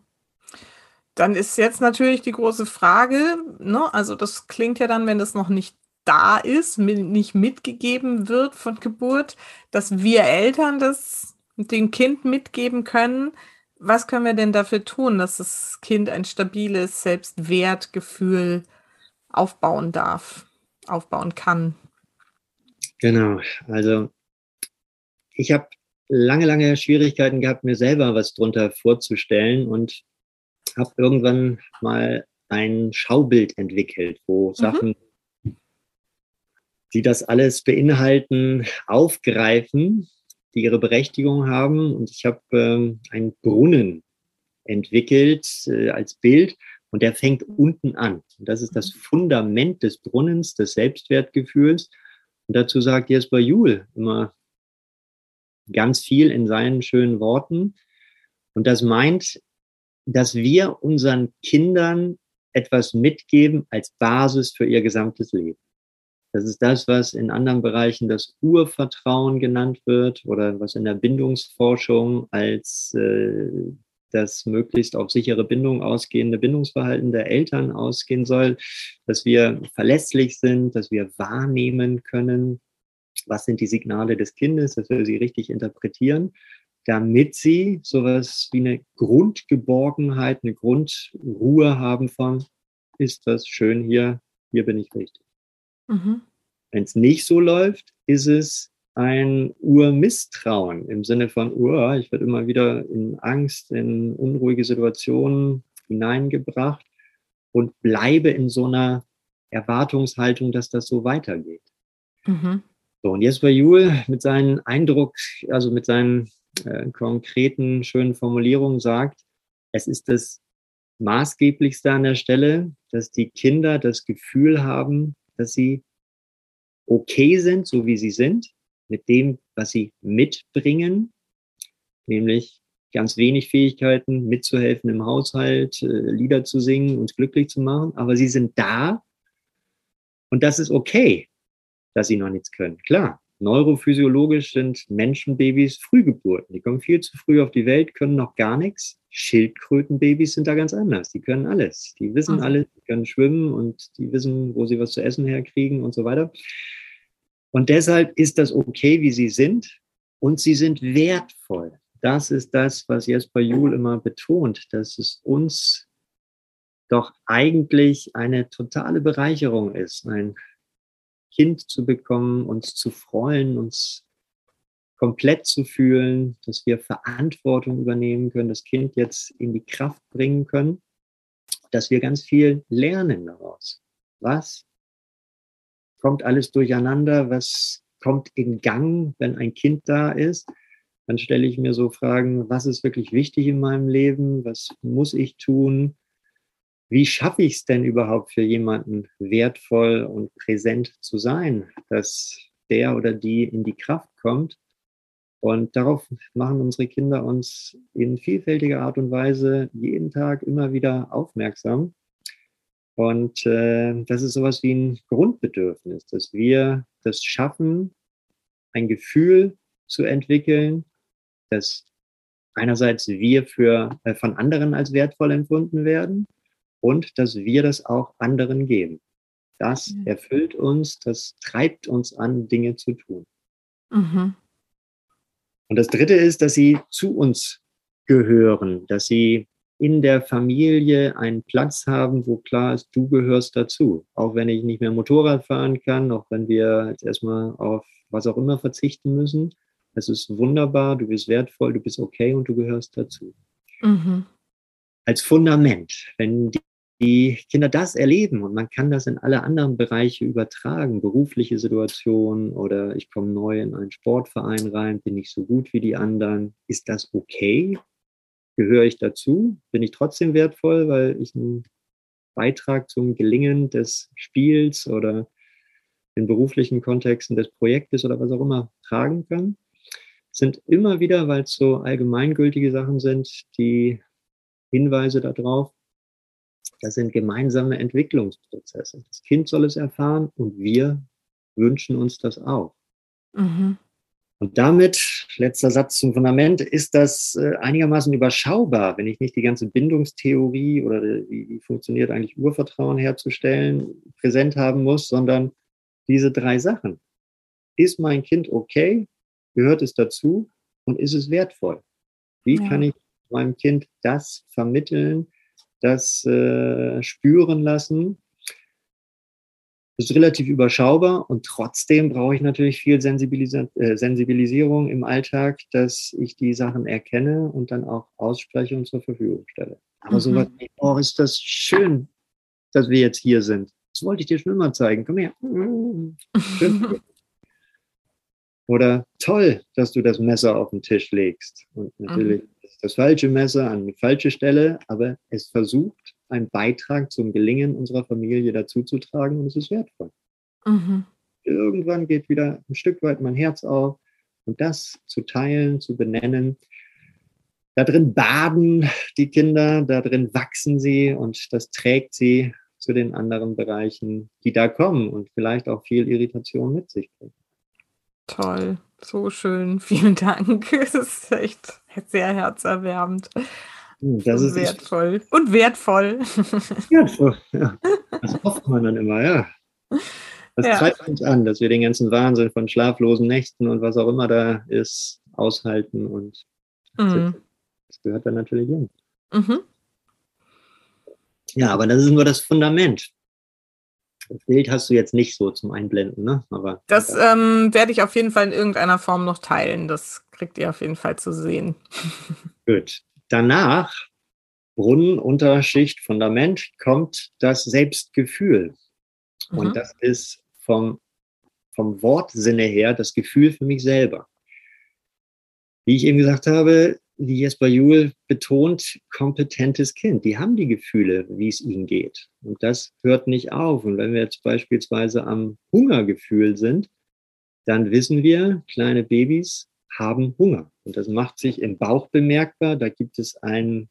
Dann ist jetzt natürlich die große Frage, ne? also das klingt ja dann, wenn das noch nicht da ist, nicht mitgegeben wird von Geburt, dass wir Eltern das dem Kind mitgeben können. Was können wir denn dafür tun, dass das Kind ein stabiles Selbstwertgefühl aufbauen darf, aufbauen kann? Genau, also ich habe lange, lange Schwierigkeiten gehabt, mir selber was drunter vorzustellen und habe irgendwann mal ein Schaubild entwickelt, wo mhm. Sachen, die das alles beinhalten, aufgreifen, die ihre Berechtigung haben. Und ich habe ähm, einen Brunnen entwickelt äh, als Bild und der fängt unten an. Und das ist das mhm. Fundament des Brunnens, des Selbstwertgefühls. Und dazu sagt Jesper Juhl immer ganz viel in seinen schönen Worten. Und das meint, dass wir unseren Kindern etwas mitgeben als Basis für ihr gesamtes Leben. Das ist das, was in anderen Bereichen das Urvertrauen genannt wird oder was in der Bindungsforschung als äh, das möglichst auf sichere Bindung ausgehende Bindungsverhalten der Eltern ausgehen soll, dass wir verlässlich sind, dass wir wahrnehmen können, was sind die Signale des Kindes, dass wir sie richtig interpretieren damit sie sowas wie eine Grundgeborgenheit, eine Grundruhe haben von, ist das schön hier, hier bin ich richtig. Mhm. Wenn es nicht so läuft, ist es ein Urmisstrauen im Sinne von, oh, ich werde immer wieder in Angst, in unruhige Situationen hineingebracht und bleibe in so einer Erwartungshaltung, dass das so weitergeht. Mhm. So, und Jesper Juhl mit seinen Eindruck, also mit seinen äh, konkreten, schönen Formulierungen sagt, es ist das Maßgeblichste an der Stelle, dass die Kinder das Gefühl haben, dass sie okay sind, so wie sie sind, mit dem, was sie mitbringen, nämlich ganz wenig Fähigkeiten, mitzuhelfen im Haushalt, äh, Lieder zu singen, uns glücklich zu machen, aber sie sind da und das ist okay, dass sie noch nichts können. Klar, neurophysiologisch sind Menschenbabys Frühgeburten. Die kommen viel zu früh auf die Welt, können noch gar nichts. Schildkrötenbabys sind da ganz anders. Die können alles. Die wissen mhm. alles, die können schwimmen und die wissen, wo sie was zu essen herkriegen und so weiter. Und deshalb ist das okay, wie sie sind. Und sie sind wertvoll. Das ist das, was Jesper Juhl immer betont, dass es uns doch eigentlich eine totale Bereicherung ist, ein Kind zu bekommen, uns zu freuen, uns komplett zu fühlen, dass wir Verantwortung übernehmen können, das Kind jetzt in die Kraft bringen können, dass wir ganz viel lernen daraus. Was kommt alles durcheinander? Was kommt in Gang, wenn ein Kind da ist? Dann stelle ich mir so Fragen, was ist wirklich wichtig in meinem Leben? Was muss ich tun? Wie schaffe ich es denn überhaupt für jemanden wertvoll und präsent zu sein, dass der oder die in die Kraft kommt. Und darauf machen unsere Kinder uns in vielfältiger Art und Weise jeden Tag immer wieder aufmerksam. Und äh, das ist sowas wie ein Grundbedürfnis, dass wir das schaffen, ein Gefühl zu entwickeln, dass einerseits wir für, äh, von anderen als wertvoll empfunden werden und dass wir das auch anderen geben. Das erfüllt uns, das treibt uns an, Dinge zu tun. Mhm. Und das Dritte ist, dass sie zu uns gehören, dass sie in der Familie einen Platz haben, wo klar ist, du gehörst dazu. Auch wenn ich nicht mehr Motorrad fahren kann, auch wenn wir jetzt erstmal auf was auch immer verzichten müssen. Es ist wunderbar, du bist wertvoll, du bist okay und du gehörst dazu. Mhm. Als Fundament, wenn die Kinder das erleben und man kann das in alle anderen Bereiche übertragen, berufliche Situationen oder ich komme neu in einen Sportverein rein, bin ich so gut wie die anderen, ist das okay? Gehöre ich dazu? Bin ich trotzdem wertvoll, weil ich einen Beitrag zum Gelingen des Spiels oder in beruflichen Kontexten des Projektes oder was auch immer tragen kann? Sind immer wieder, weil es so allgemeingültige Sachen sind, die Hinweise darauf, das sind gemeinsame Entwicklungsprozesse. Das Kind soll es erfahren und wir wünschen uns das auch. Mhm. Und damit, letzter Satz zum Fundament, ist das äh, einigermaßen überschaubar, wenn ich nicht die ganze Bindungstheorie oder wie, wie funktioniert eigentlich Urvertrauen herzustellen, präsent haben muss, sondern diese drei Sachen. Ist mein Kind okay? Gehört es dazu? Und ist es wertvoll? Wie ja. kann ich meinem Kind das vermitteln, das äh, spüren lassen. Das ist relativ überschaubar und trotzdem brauche ich natürlich viel Sensibilisa äh, Sensibilisierung im Alltag, dass ich die Sachen erkenne und dann auch ausspreche und zur Verfügung stelle. Aber mhm. sowas wie, oh, ist das schön, dass wir jetzt hier sind. Das wollte ich dir schon immer zeigen. Komm her. Schön. Oder toll, dass du das Messer auf den Tisch legst. Und natürlich mhm das falsche Messer an die falsche Stelle, aber es versucht, einen Beitrag zum Gelingen unserer Familie dazuzutragen und es ist wertvoll. Mhm. Irgendwann geht wieder ein Stück weit mein Herz auf und das zu teilen, zu benennen. Da drin baden die Kinder, da drin wachsen sie und das trägt sie zu den anderen Bereichen, die da kommen und vielleicht auch viel Irritation mit sich bringen. Toll, so schön, vielen Dank. Es ist echt sehr herzerwärmend. Hm, das ist wertvoll. Und wertvoll. Wertvoll, ja. Das hofft man dann immer, ja. Das ja. treibt uns an, dass wir den ganzen Wahnsinn von schlaflosen Nächten und was auch immer da ist, aushalten und mhm. das gehört dann natürlich hin. Mhm. Ja, aber das ist nur das Fundament. Das Bild hast du jetzt nicht so zum Einblenden, ne? Aber das ähm, werde ich auf jeden Fall in irgendeiner Form noch teilen. Das kriegt ihr auf jeden Fall zu sehen. Gut. Danach, Brunnen, Unterschicht, Fundament, kommt das Selbstgefühl. Mhm. Und das ist vom, vom Wortsinne her das Gefühl für mich selber. Wie ich eben gesagt habe, wie Jesper Juhl betont, kompetentes Kind. Die haben die Gefühle, wie es ihnen geht. Und das hört nicht auf. Und wenn wir jetzt beispielsweise am Hungergefühl sind, dann wissen wir, kleine Babys haben Hunger. Und das macht sich im Bauch bemerkbar. Da gibt es ein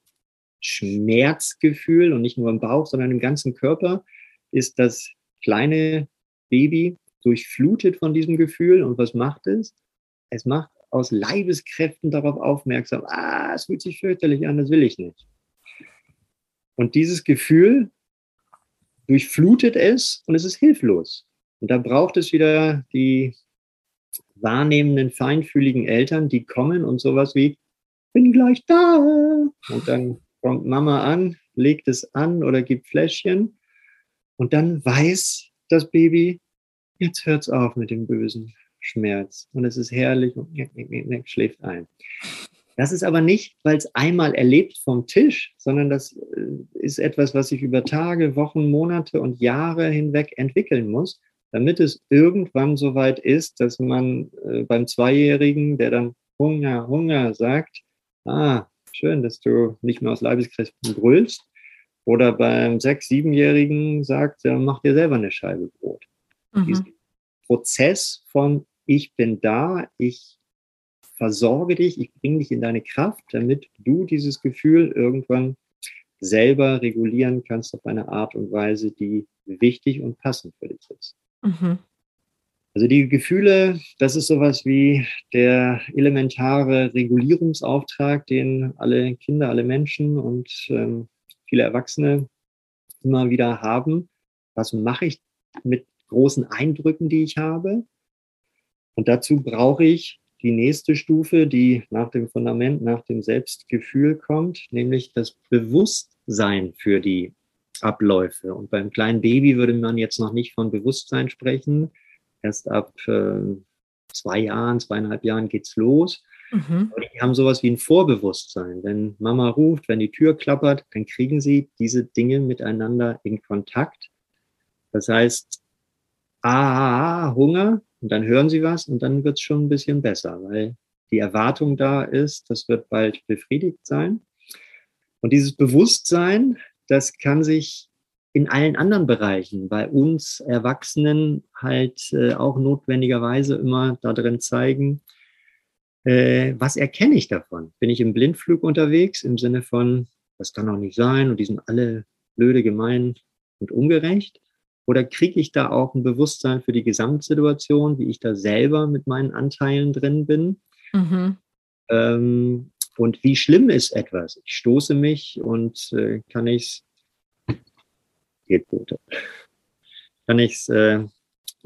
Schmerzgefühl und nicht nur im Bauch, sondern im ganzen Körper ist das kleine Baby durchflutet von diesem Gefühl. Und was macht es? Es macht aus Leibeskräften darauf aufmerksam, ah, es fühlt sich fürchterlich an, das will ich nicht. Und dieses Gefühl durchflutet es und es ist hilflos. Und da braucht es wieder die wahrnehmenden, feinfühligen Eltern, die kommen und sowas wie, bin gleich da. Und dann kommt Mama an, legt es an oder gibt Fläschchen. Und dann weiß das Baby, jetzt hört es auf mit dem Bösen. Schmerz und es ist herrlich und schläft ein. Das ist aber nicht, weil es einmal erlebt vom Tisch, sondern das äh, ist etwas, was sich über Tage, Wochen, Monate und Jahre hinweg entwickeln muss, damit es irgendwann so weit ist, dass man äh, beim Zweijährigen, der dann Hunger, Hunger sagt, ah, schön, dass du nicht mehr aus Leibeskräften brüllst, oder beim Sechs-, Siebenjährigen sagt, mach dir selber eine Scheibe Brot. Mhm. Diesen Prozess von ich bin da, ich versorge dich, ich bringe dich in deine Kraft, damit du dieses Gefühl irgendwann selber regulieren kannst auf eine Art und Weise, die wichtig und passend für dich ist. Mhm. Also die Gefühle, das ist sowas wie der elementare Regulierungsauftrag, den alle Kinder, alle Menschen und ähm, viele Erwachsene immer wieder haben. Was mache ich mit großen Eindrücken, die ich habe? Und dazu brauche ich die nächste Stufe, die nach dem Fundament, nach dem Selbstgefühl kommt, nämlich das Bewusstsein für die Abläufe. Und beim kleinen Baby würde man jetzt noch nicht von Bewusstsein sprechen. Erst ab äh, zwei Jahren, zweieinhalb Jahren geht's los. Mhm. Die haben sowas wie ein Vorbewusstsein. Wenn Mama ruft, wenn die Tür klappert, dann kriegen sie diese Dinge miteinander in Kontakt. Das heißt, ah, Hunger, und dann hören sie was und dann wird es schon ein bisschen besser, weil die Erwartung da ist, das wird bald befriedigt sein. Und dieses Bewusstsein, das kann sich in allen anderen Bereichen bei uns Erwachsenen halt äh, auch notwendigerweise immer darin zeigen, äh, was erkenne ich davon? Bin ich im Blindflug unterwegs im Sinne von, das kann doch nicht sein und die sind alle blöde, gemein und ungerecht? Oder kriege ich da auch ein Bewusstsein für die Gesamtsituation, wie ich da selber mit meinen Anteilen drin bin? Mhm. Ähm, und wie schlimm ist etwas? Ich stoße mich und äh, kann ich es, geht gut, kann ich es äh,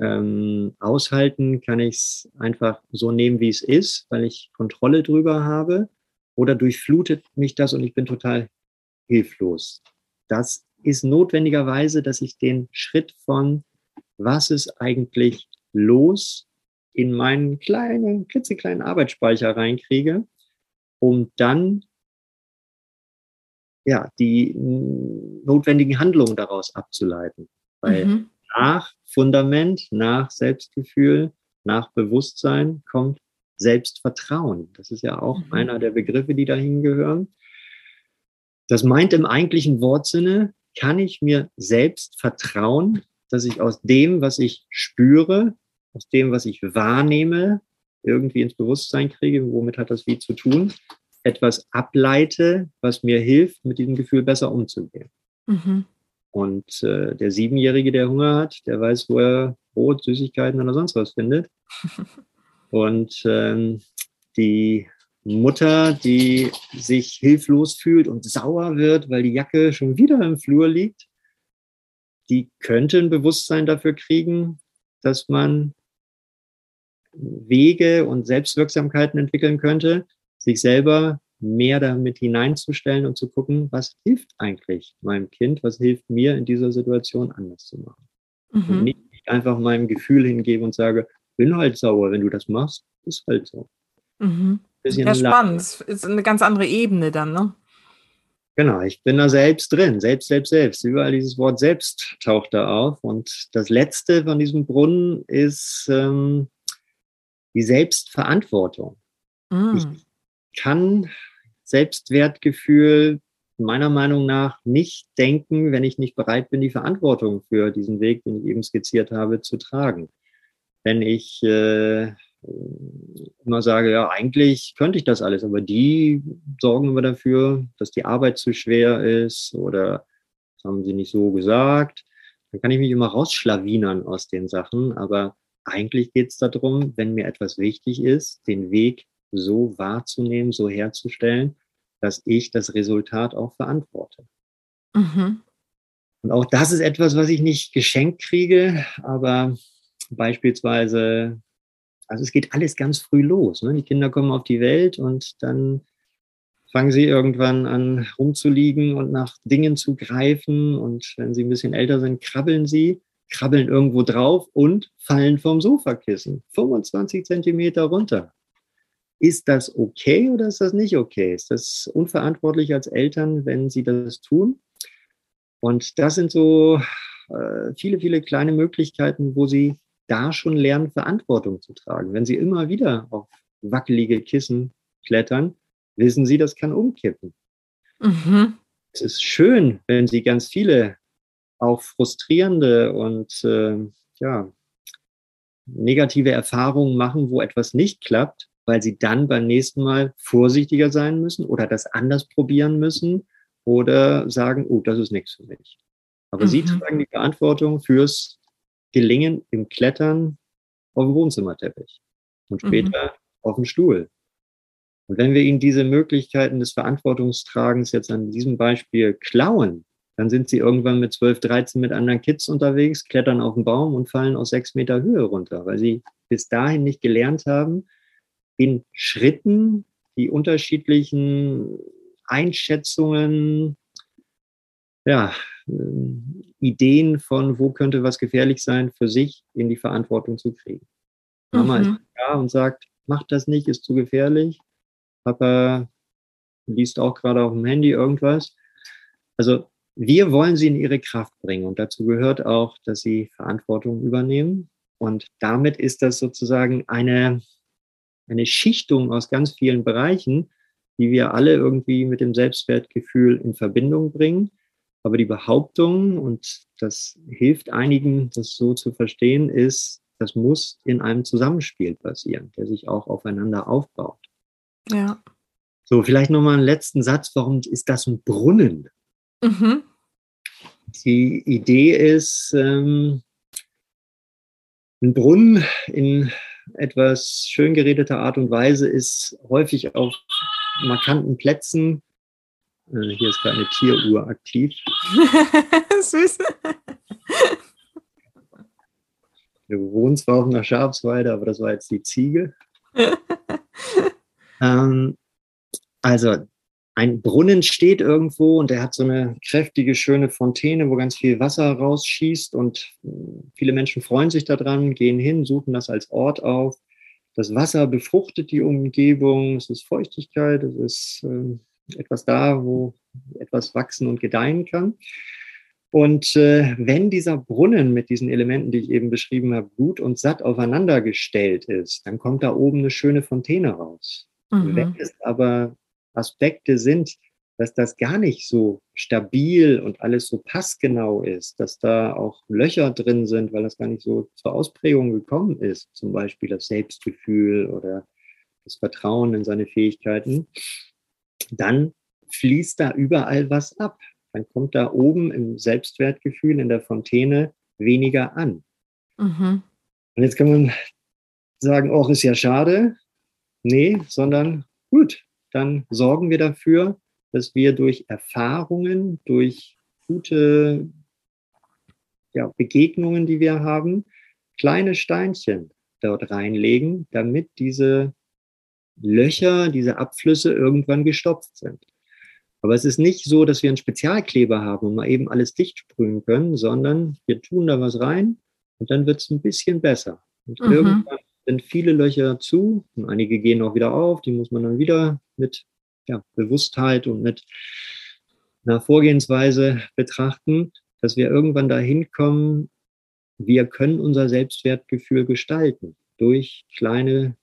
ähm, aushalten? Kann ich es einfach so nehmen, wie es ist, weil ich Kontrolle drüber habe? Oder durchflutet mich das und ich bin total hilflos? Das ist notwendigerweise, dass ich den Schritt von, was ist eigentlich los, in meinen kleinen, klitzekleinen Arbeitsspeicher reinkriege, um dann ja, die notwendigen Handlungen daraus abzuleiten. Weil mhm. nach Fundament, nach Selbstgefühl, nach Bewusstsein kommt Selbstvertrauen. Das ist ja auch mhm. einer der Begriffe, die dahin gehören. Das meint im eigentlichen Wortsinne, kann ich mir selbst vertrauen, dass ich aus dem, was ich spüre, aus dem, was ich wahrnehme, irgendwie ins Bewusstsein kriege, womit hat das wie zu tun, etwas ableite, was mir hilft, mit diesem Gefühl besser umzugehen. Mhm. Und äh, der Siebenjährige, der Hunger hat, der weiß, wo er Brot, Süßigkeiten oder sonst was findet. Und ähm, die Mutter, die sich hilflos fühlt und sauer wird, weil die Jacke schon wieder im Flur liegt, die könnte ein Bewusstsein dafür kriegen, dass man Wege und Selbstwirksamkeiten entwickeln könnte, sich selber mehr damit hineinzustellen und zu gucken, was hilft eigentlich meinem Kind, was hilft mir in dieser Situation anders zu machen. Mhm. Und nicht einfach meinem Gefühl hingebe und sage, bin halt sauer, wenn du das machst, ist halt so. Mhm. Bisschen ja, spannend. Ist eine ganz andere Ebene dann, ne? Genau, ich bin da selbst drin, selbst, selbst, selbst. Überall dieses Wort selbst taucht da auf. Und das letzte von diesem Brunnen ist ähm, die Selbstverantwortung. Mm. Ich kann Selbstwertgefühl meiner Meinung nach nicht denken, wenn ich nicht bereit bin, die Verantwortung für diesen Weg, den ich eben skizziert habe, zu tragen. Wenn ich äh, immer sage, ja, eigentlich könnte ich das alles, aber die sorgen immer dafür, dass die Arbeit zu schwer ist oder das haben sie nicht so gesagt. Dann kann ich mich immer rausschlawinern aus den Sachen, aber eigentlich geht es darum, wenn mir etwas wichtig ist, den Weg so wahrzunehmen, so herzustellen, dass ich das Resultat auch verantworte. Mhm. Und auch das ist etwas, was ich nicht geschenkt kriege, aber beispielsweise also es geht alles ganz früh los. Ne? Die Kinder kommen auf die Welt und dann fangen sie irgendwann an rumzuliegen und nach Dingen zu greifen. Und wenn sie ein bisschen älter sind, krabbeln sie, krabbeln irgendwo drauf und fallen vom Sofakissen 25 Zentimeter runter. Ist das okay oder ist das nicht okay? Ist das unverantwortlich als Eltern, wenn sie das tun? Und das sind so äh, viele, viele kleine Möglichkeiten, wo sie da schon lernen, Verantwortung zu tragen. Wenn Sie immer wieder auf wackelige Kissen klettern, wissen Sie, das kann umkippen. Mhm. Es ist schön, wenn Sie ganz viele auch frustrierende und äh, ja, negative Erfahrungen machen, wo etwas nicht klappt, weil Sie dann beim nächsten Mal vorsichtiger sein müssen oder das anders probieren müssen oder sagen, oh, das ist nichts für mich. Aber mhm. Sie tragen die Verantwortung fürs gelingen im Klettern auf dem Wohnzimmerteppich und mhm. später mhm. auf dem Stuhl. Und wenn wir ihnen diese Möglichkeiten des Verantwortungstragens jetzt an diesem Beispiel klauen, dann sind sie irgendwann mit 12, 13 mit anderen Kids unterwegs, klettern auf den Baum und fallen aus sechs Meter Höhe runter, weil sie bis dahin nicht gelernt haben, in Schritten die unterschiedlichen Einschätzungen, ja, Ideen von, wo könnte was gefährlich sein, für sich in die Verantwortung zu kriegen. Mhm. Mama ist da und sagt, mach das nicht, ist zu gefährlich. Papa liest auch gerade auf dem Handy irgendwas. Also wir wollen sie in ihre Kraft bringen und dazu gehört auch, dass sie Verantwortung übernehmen. Und damit ist das sozusagen eine, eine Schichtung aus ganz vielen Bereichen, die wir alle irgendwie mit dem Selbstwertgefühl in Verbindung bringen. Aber die Behauptung, und das hilft einigen, das so zu verstehen, ist, das muss in einem Zusammenspiel passieren, der sich auch aufeinander aufbaut. Ja. So, vielleicht nochmal einen letzten Satz. Warum ist das ein Brunnen? Mhm. Die Idee ist, ähm, ein Brunnen in etwas schön geredeter Art und Weise ist häufig auf markanten Plätzen äh, hier ist gerade eine Tieruhr aktiv. Süß. Du wohnst zwar auf einer Schafsweide, aber das war jetzt die Ziege. ähm, also, ein Brunnen steht irgendwo und der hat so eine kräftige, schöne Fontäne, wo ganz viel Wasser rausschießt und viele Menschen freuen sich daran, gehen hin, suchen das als Ort auf. Das Wasser befruchtet die Umgebung, es ist Feuchtigkeit, es ist äh, etwas da, wo etwas wachsen und gedeihen kann. Und äh, wenn dieser Brunnen mit diesen Elementen, die ich eben beschrieben habe, gut und satt aufeinander gestellt ist, dann kommt da oben eine schöne Fontäne raus. Mhm. Wenn es aber Aspekte sind, dass das gar nicht so stabil und alles so passgenau ist, dass da auch Löcher drin sind, weil das gar nicht so zur Ausprägung gekommen ist, zum Beispiel das Selbstgefühl oder das Vertrauen in seine Fähigkeiten, dann fließt da überall was ab. Dann kommt da oben im Selbstwertgefühl in der Fontäne weniger an. Mhm. Und jetzt kann man sagen, oh, ist ja schade. Nee, sondern gut, dann sorgen wir dafür, dass wir durch Erfahrungen, durch gute ja, Begegnungen, die wir haben, kleine Steinchen dort reinlegen, damit diese Löcher, diese Abflüsse irgendwann gestopft sind. Aber es ist nicht so, dass wir einen Spezialkleber haben und mal eben alles dicht sprühen können, sondern wir tun da was rein und dann wird es ein bisschen besser. Und mhm. irgendwann sind viele Löcher zu und einige gehen auch wieder auf, die muss man dann wieder mit ja, Bewusstheit und mit einer Vorgehensweise betrachten, dass wir irgendwann dahin kommen, wir können unser Selbstwertgefühl gestalten durch kleine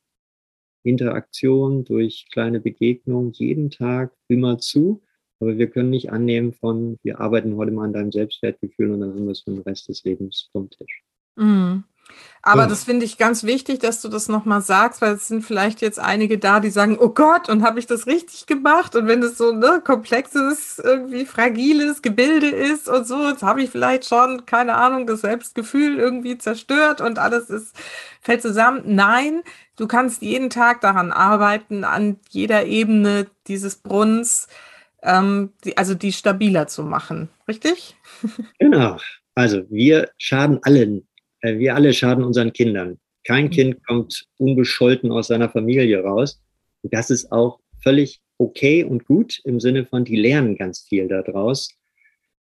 Interaktionen, durch kleine Begegnungen, jeden Tag immer zu. Aber wir können nicht annehmen von, wir arbeiten heute mal an deinem Selbstwertgefühl und dann haben wir es für den Rest des Lebens vom Tisch. Mm. Aber ja. das finde ich ganz wichtig, dass du das nochmal sagst, weil es sind vielleicht jetzt einige da, die sagen, oh Gott, und habe ich das richtig gemacht? Und wenn es so ne, komplexes, irgendwie fragiles Gebilde ist und so, jetzt habe ich vielleicht schon, keine Ahnung, das Selbstgefühl irgendwie zerstört und alles ist, fällt zusammen. Nein, du kannst jeden Tag daran arbeiten, an jeder Ebene dieses Brunnens, ähm, die, also die stabiler zu machen. Richtig? Genau. Also wir schaden allen wir alle schaden unseren Kindern. Kein mhm. Kind kommt unbescholten aus seiner Familie raus. Und das ist auch völlig okay und gut im Sinne von, die lernen ganz viel daraus.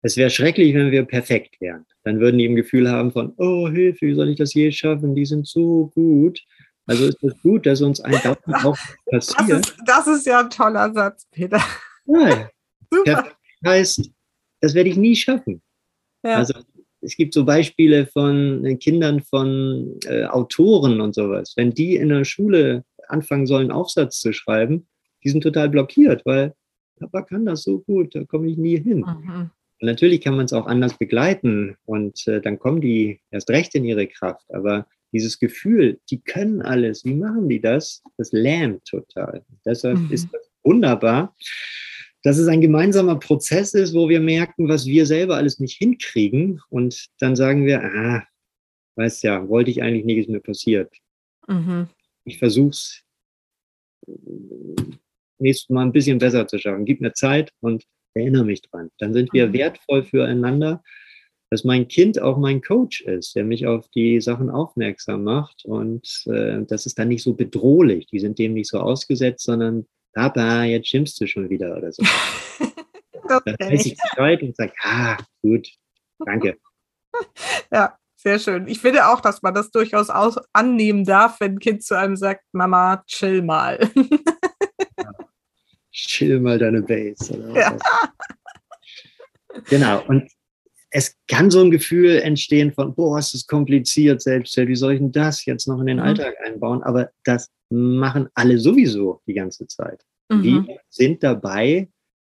Es wäre schrecklich, wenn wir perfekt wären. Dann würden die im Gefühl haben von, oh Hilfe, wie soll ich das je schaffen? Die sind so gut. Also ist es gut, dass uns ein Daumen auch passiert. Das ist, das ist, ja ein toller Satz, Peter. Ja, Super. heißt, das werde ich nie schaffen. Ja. Also es gibt so Beispiele von äh, Kindern von äh, Autoren und sowas. Wenn die in der Schule anfangen sollen, Aufsatz zu schreiben, die sind total blockiert, weil Papa kann das so gut, da komme ich nie hin. Mhm. Und natürlich kann man es auch anders begleiten und äh, dann kommen die erst recht in ihre Kraft. Aber dieses Gefühl, die können alles, wie machen die das? Das lähmt total. Deshalb mhm. ist das wunderbar, dass es ein gemeinsamer Prozess ist, wo wir merken, was wir selber alles nicht hinkriegen. Und dann sagen wir, ah, weißt ja, wollte ich eigentlich nicht, ist mir passiert. Mhm. Ich versuche es nächstes Mal ein bisschen besser zu schaffen. Gib mir Zeit und erinnere mich dran. Dann sind wir mhm. wertvoll füreinander, dass mein Kind auch mein Coach ist, der mich auf die Sachen aufmerksam macht. Und äh, das ist dann nicht so bedrohlich. Die sind dem nicht so ausgesetzt, sondern Papa, jetzt schimpfst du schon wieder oder so. dann weiß ich Bescheid und sage, ah, gut, danke. ja, sehr schön. Ich finde auch, dass man das durchaus aus annehmen darf, wenn ein Kind zu einem sagt, Mama, chill mal. ja. Chill mal deine Base. ja. Genau. Und es kann so ein Gefühl entstehen von, boah, ist das kompliziert selbst, wie soll ich denn das jetzt noch in den mhm. Alltag einbauen? Aber das machen alle sowieso die ganze Zeit. Mhm. Wir sind dabei,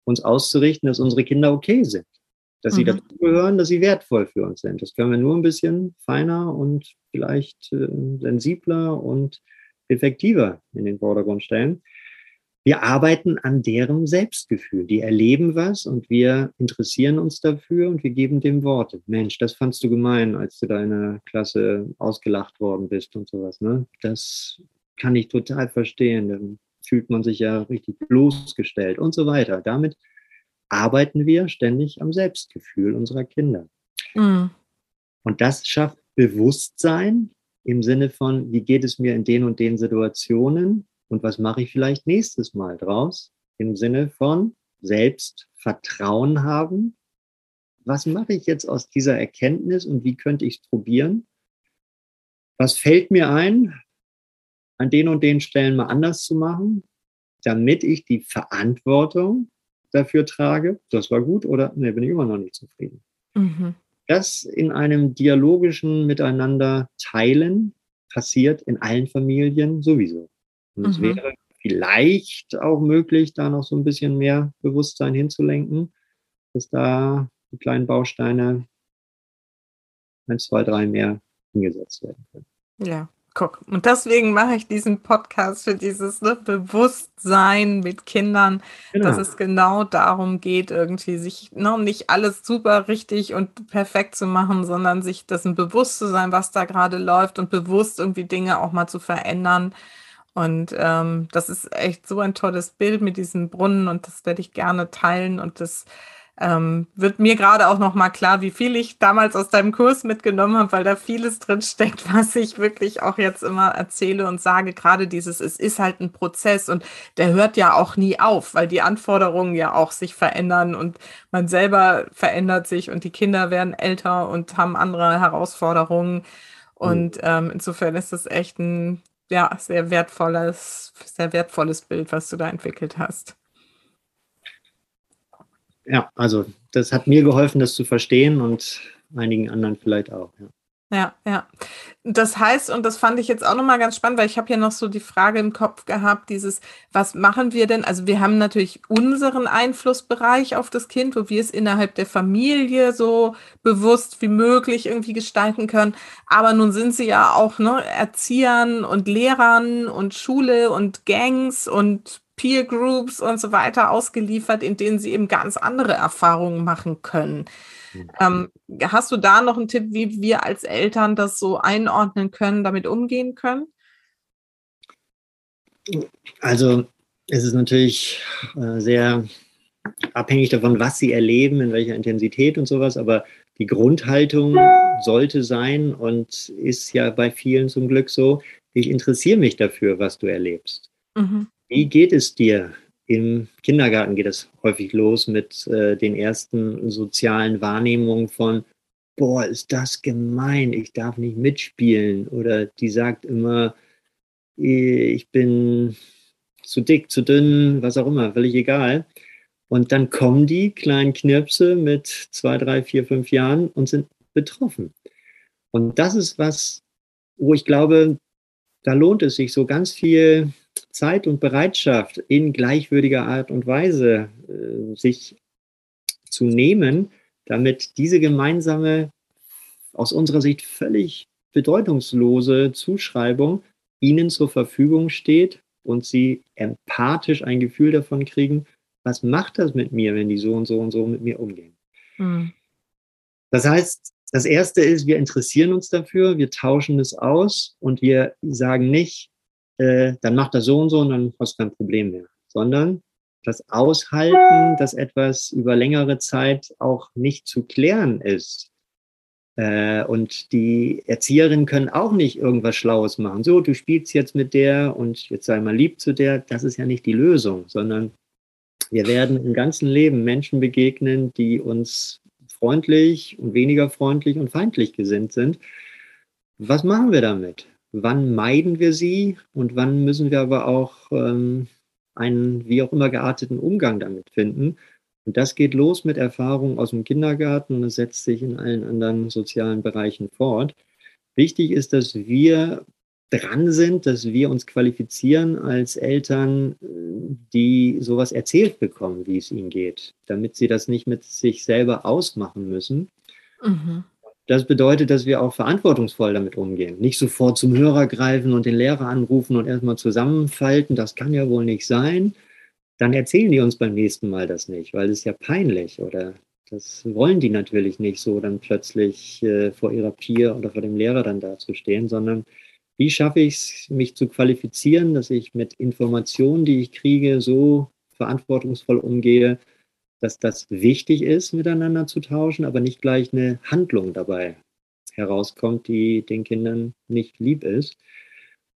uns auszurichten, dass unsere Kinder okay sind, dass sie mhm. dazugehören, dass sie wertvoll für uns sind. Das können wir nur ein bisschen feiner und vielleicht äh, sensibler und effektiver in den Vordergrund stellen wir arbeiten an deren Selbstgefühl. Die erleben was und wir interessieren uns dafür und wir geben dem Worte. Mensch, das fandst du gemein, als du da in der Klasse ausgelacht worden bist und sowas. Ne? Das kann ich total verstehen. Dann fühlt man sich ja richtig bloßgestellt und so weiter. Damit arbeiten wir ständig am Selbstgefühl unserer Kinder. Mhm. Und das schafft Bewusstsein im Sinne von, wie geht es mir in den und den Situationen? Und was mache ich vielleicht nächstes Mal draus? Im Sinne von Selbstvertrauen haben. Was mache ich jetzt aus dieser Erkenntnis und wie könnte ich es probieren? Was fällt mir ein, an den und den Stellen mal anders zu machen, damit ich die Verantwortung dafür trage, das war gut oder ne, bin ich immer noch nicht zufrieden. Mhm. Das in einem dialogischen Miteinander teilen passiert in allen Familien sowieso. Und es mhm. wäre vielleicht auch möglich, da noch so ein bisschen mehr Bewusstsein hinzulenken, dass da die kleinen Bausteine eins, zwei, drei mehr hingesetzt werden können. Ja, guck. Und deswegen mache ich diesen Podcast für dieses ne, Bewusstsein mit Kindern, genau. dass es genau darum geht, irgendwie sich noch nicht alles super richtig und perfekt zu machen, sondern sich dessen bewusst zu sein, was da gerade läuft und bewusst irgendwie Dinge auch mal zu verändern und ähm, das ist echt so ein tolles Bild mit diesem Brunnen und das werde ich gerne teilen. Und das ähm, wird mir gerade auch nochmal klar, wie viel ich damals aus deinem Kurs mitgenommen habe, weil da vieles drin steckt, was ich wirklich auch jetzt immer erzähle und sage. Gerade dieses, es ist halt ein Prozess und der hört ja auch nie auf, weil die Anforderungen ja auch sich verändern und man selber verändert sich und die Kinder werden älter und haben andere Herausforderungen. Und ähm, insofern ist das echt ein ja, sehr wertvolles, sehr wertvolles Bild, was du da entwickelt hast. ja, also das hat mir geholfen, das zu verstehen und einigen anderen vielleicht auch. Ja. Ja, ja. Das heißt, und das fand ich jetzt auch nochmal ganz spannend, weil ich habe ja noch so die Frage im Kopf gehabt, dieses, was machen wir denn? Also wir haben natürlich unseren Einflussbereich auf das Kind, wo wir es innerhalb der Familie so bewusst wie möglich irgendwie gestalten können. Aber nun sind sie ja auch ne, Erziehern und Lehrern und Schule und Gangs und Peer Groups und so weiter ausgeliefert, in denen sie eben ganz andere Erfahrungen machen können. Ähm, hast du da noch einen Tipp, wie wir als Eltern das so einordnen können, damit umgehen können? Also es ist natürlich äh, sehr abhängig davon, was sie erleben, in welcher Intensität und sowas, aber die Grundhaltung sollte sein und ist ja bei vielen zum Glück so, ich interessiere mich dafür, was du erlebst. Mhm. Wie geht es dir? Im Kindergarten geht es häufig los mit äh, den ersten sozialen Wahrnehmungen von, boah, ist das gemein, ich darf nicht mitspielen. Oder die sagt immer, ich bin zu dick, zu dünn, was auch immer, völlig egal. Und dann kommen die kleinen Knirpse mit zwei, drei, vier, fünf Jahren und sind betroffen. Und das ist was, wo ich glaube, da lohnt es sich so ganz viel Zeit und Bereitschaft in gleichwürdiger Art und Weise äh, sich zu nehmen, damit diese gemeinsame, aus unserer Sicht völlig bedeutungslose Zuschreibung ihnen zur Verfügung steht und sie empathisch ein Gefühl davon kriegen, was macht das mit mir, wenn die so und so und so mit mir umgehen. Mhm. Das heißt, das Erste ist, wir interessieren uns dafür, wir tauschen es aus und wir sagen nicht, äh, dann macht er so und so und dann hast du kein Problem mehr. Sondern das Aushalten, dass etwas über längere Zeit auch nicht zu klären ist. Äh, und die Erzieherinnen können auch nicht irgendwas Schlaues machen. So, du spielst jetzt mit der und jetzt sei mal lieb zu der. Das ist ja nicht die Lösung, sondern wir werden im ganzen Leben Menschen begegnen, die uns freundlich und weniger freundlich und feindlich gesinnt sind. Was machen wir damit? Wann meiden wir sie und wann müssen wir aber auch ähm, einen wie auch immer gearteten Umgang damit finden. Und das geht los mit Erfahrungen aus dem Kindergarten und es setzt sich in allen anderen sozialen Bereichen fort. Wichtig ist, dass wir dran sind, dass wir uns qualifizieren als Eltern, die sowas erzählt bekommen, wie es ihnen geht, damit sie das nicht mit sich selber ausmachen müssen. Mhm. Das bedeutet, dass wir auch verantwortungsvoll damit umgehen. Nicht sofort zum Hörer greifen und den Lehrer anrufen und erstmal zusammenfalten. Das kann ja wohl nicht sein. Dann erzählen die uns beim nächsten Mal das nicht, weil es ja peinlich oder das wollen die natürlich nicht so, dann plötzlich äh, vor ihrer Peer oder vor dem Lehrer dann dazustehen, sondern wie schaffe ich es, mich zu qualifizieren, dass ich mit Informationen, die ich kriege, so verantwortungsvoll umgehe, dass das wichtig ist, miteinander zu tauschen, aber nicht gleich eine Handlung dabei herauskommt, die den Kindern nicht lieb ist.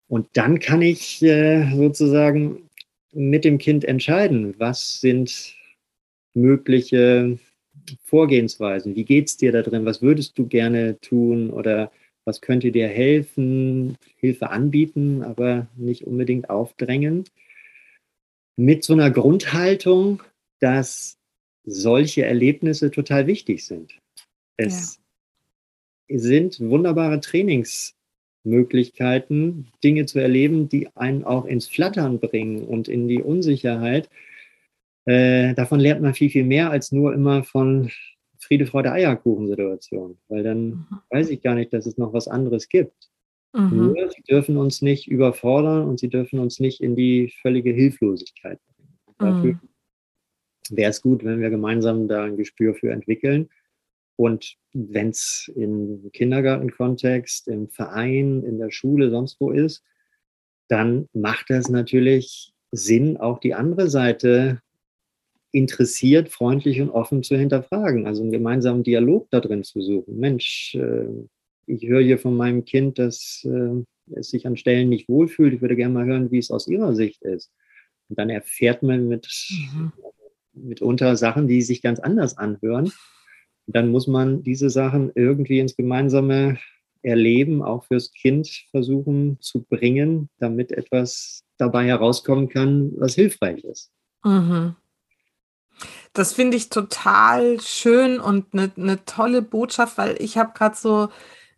Und dann kann ich äh, sozusagen mit dem Kind entscheiden, was sind mögliche Vorgehensweisen, wie geht es dir da drin, was würdest du gerne tun oder was könnte dir helfen, Hilfe anbieten, aber nicht unbedingt aufdrängen. Mit so einer Grundhaltung, dass solche Erlebnisse total wichtig sind. Es ja. sind wunderbare Trainingsmöglichkeiten, Dinge zu erleben, die einen auch ins Flattern bringen und in die Unsicherheit. Äh, davon lernt man viel, viel mehr als nur immer von Friede, Freude, Eierkuchen-Situation, weil dann mhm. weiß ich gar nicht, dass es noch was anderes gibt. Mhm. Nur, sie dürfen uns nicht überfordern und sie dürfen uns nicht in die völlige Hilflosigkeit bringen. Dafür mhm wäre es gut, wenn wir gemeinsam da ein Gespür für entwickeln. Und wenn es im Kindergartenkontext, im Verein, in der Schule, sonst wo ist, dann macht es natürlich Sinn, auch die andere Seite interessiert, freundlich und offen zu hinterfragen. Also einen gemeinsamen Dialog da drin zu suchen. Mensch, äh, ich höre hier von meinem Kind, dass äh, es sich an Stellen nicht wohlfühlt. Ich würde gerne mal hören, wie es aus Ihrer Sicht ist. Und dann erfährt man mit mhm mitunter Sachen, die sich ganz anders anhören. Dann muss man diese Sachen irgendwie ins gemeinsame Erleben, auch fürs Kind versuchen zu bringen, damit etwas dabei herauskommen kann, was hilfreich ist. Mhm. Das finde ich total schön und eine ne tolle Botschaft, weil ich habe gerade so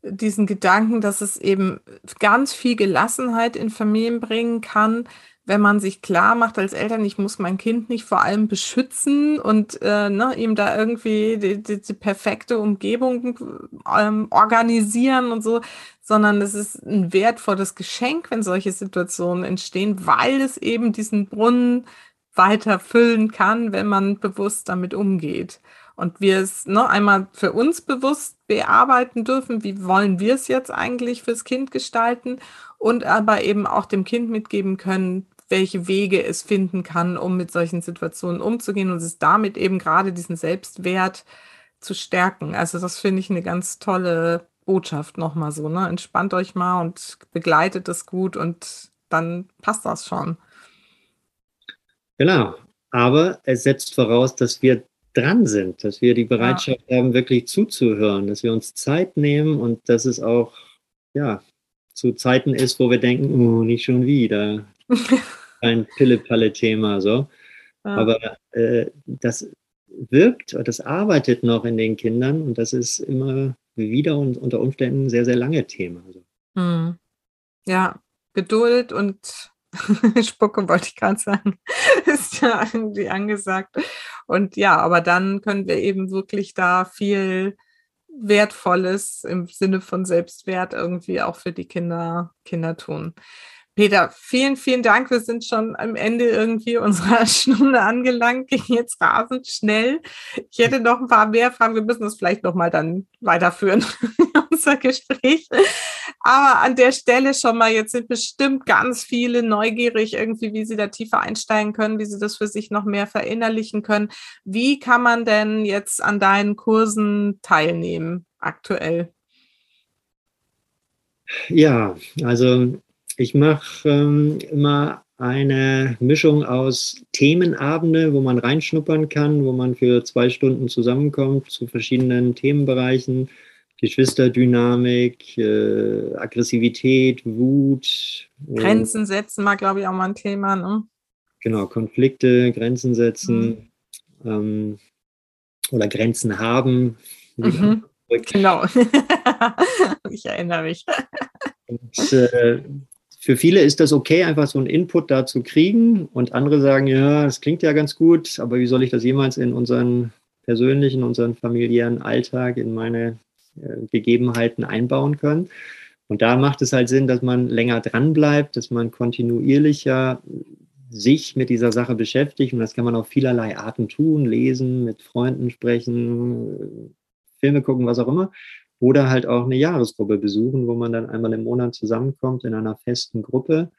diesen Gedanken, dass es eben ganz viel Gelassenheit in Familien bringen kann, wenn man sich klar macht als Eltern, ich muss mein Kind nicht vor allem beschützen und äh, ne, ihm da irgendwie die, die, die perfekte Umgebung ähm, organisieren und so, sondern es ist ein wertvolles Geschenk, wenn solche Situationen entstehen, weil es eben diesen Brunnen weiter füllen kann, wenn man bewusst damit umgeht. Und wir es noch einmal für uns bewusst bearbeiten dürfen, wie wollen wir es jetzt eigentlich fürs Kind gestalten und aber eben auch dem Kind mitgeben können, welche Wege es finden kann, um mit solchen Situationen umzugehen und es damit eben gerade diesen Selbstwert zu stärken. Also das finde ich eine ganz tolle Botschaft nochmal so. Ne? Entspannt euch mal und begleitet es gut und dann passt das schon. Genau. Aber es setzt voraus, dass wir dran sind, dass wir die Bereitschaft ja. haben, wirklich zuzuhören, dass wir uns Zeit nehmen und dass es auch, ja, zu Zeiten ist, wo wir denken, oh, nicht schon wieder. Ein Pille-Palle-Thema, so. Ja. Aber äh, das wirkt, das arbeitet noch in den Kindern und das ist immer wieder und unter Umständen ein sehr, sehr lange Thema. So. Hm. Ja, Geduld und Spucke wollte ich gerade sagen, ist ja irgendwie angesagt. Und ja, aber dann können wir eben wirklich da viel Wertvolles im Sinne von Selbstwert irgendwie auch für die Kinder, Kinder tun. Peter, vielen, vielen Dank. Wir sind schon am Ende irgendwie unserer Stunde angelangt, ging jetzt rasend schnell. Ich hätte noch ein paar mehr Fragen. Wir müssen das vielleicht noch mal dann weiterführen, unser Gespräch. Aber an der Stelle schon mal, jetzt sind bestimmt ganz viele neugierig irgendwie, wie sie da tiefer einsteigen können, wie sie das für sich noch mehr verinnerlichen können. Wie kann man denn jetzt an deinen Kursen teilnehmen aktuell? Ja, also ich mache ähm, immer eine Mischung aus Themenabende, wo man reinschnuppern kann, wo man für zwei Stunden zusammenkommt zu verschiedenen Themenbereichen. Geschwisterdynamik, äh, Aggressivität, Wut. Grenzen setzen war, glaube ich, auch mal ein Thema. Ne? Genau, Konflikte, Grenzen setzen mhm. ähm, oder Grenzen haben. Mhm. Genau. ich erinnere mich. Und, äh, für viele ist das okay, einfach so einen Input da zu kriegen. Und andere sagen, ja, das klingt ja ganz gut, aber wie soll ich das jemals in unseren persönlichen, unseren familiären Alltag, in meine äh, Gegebenheiten einbauen können? Und da macht es halt Sinn, dass man länger dran bleibt, dass man kontinuierlicher sich mit dieser Sache beschäftigt. Und das kann man auf vielerlei Arten tun, lesen, mit Freunden sprechen, Filme gucken, was auch immer oder halt auch eine Jahresgruppe besuchen, wo man dann einmal im Monat zusammenkommt in einer festen Gruppe.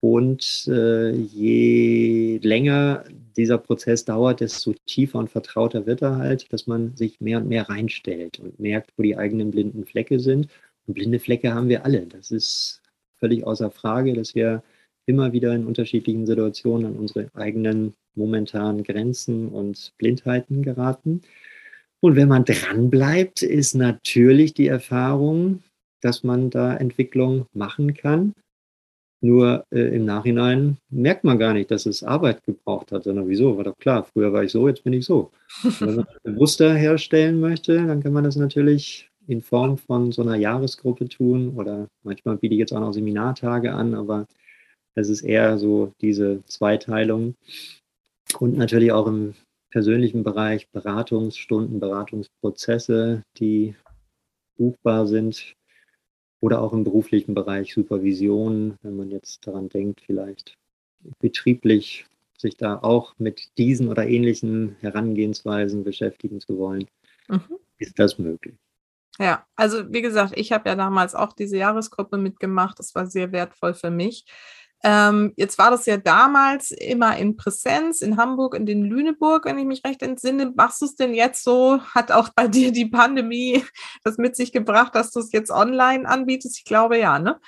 Und äh, je länger dieser Prozess dauert, desto tiefer und vertrauter wird er halt, dass man sich mehr und mehr reinstellt und merkt, wo die eigenen blinden Flecke sind. Und blinde Flecke haben wir alle. Das ist völlig außer Frage, dass wir immer wieder in unterschiedlichen Situationen an unsere eigenen momentanen Grenzen und Blindheiten geraten. Und wenn man dranbleibt, ist natürlich die Erfahrung, dass man da Entwicklung machen kann. Nur äh, im Nachhinein merkt man gar nicht, dass es Arbeit gebraucht hat, sondern wieso? War doch klar, früher war ich so, jetzt bin ich so. wenn man bewusster herstellen möchte, dann kann man das natürlich in Form von so einer Jahresgruppe tun oder manchmal biete ich jetzt auch noch Seminartage an, aber es ist eher so diese Zweiteilung und natürlich auch im persönlichen Bereich Beratungsstunden, Beratungsprozesse, die buchbar sind oder auch im beruflichen Bereich Supervision, wenn man jetzt daran denkt, vielleicht betrieblich sich da auch mit diesen oder ähnlichen Herangehensweisen beschäftigen zu wollen, mhm. ist das möglich. Ja, also wie gesagt, ich habe ja damals auch diese Jahresgruppe mitgemacht. Das war sehr wertvoll für mich. Ähm, jetzt war das ja damals immer in Präsenz in Hamburg, in den Lüneburg, wenn ich mich recht entsinne. Machst du es denn jetzt so? Hat auch bei dir die Pandemie das mit sich gebracht, dass du es jetzt online anbietest? Ich glaube ja, ne?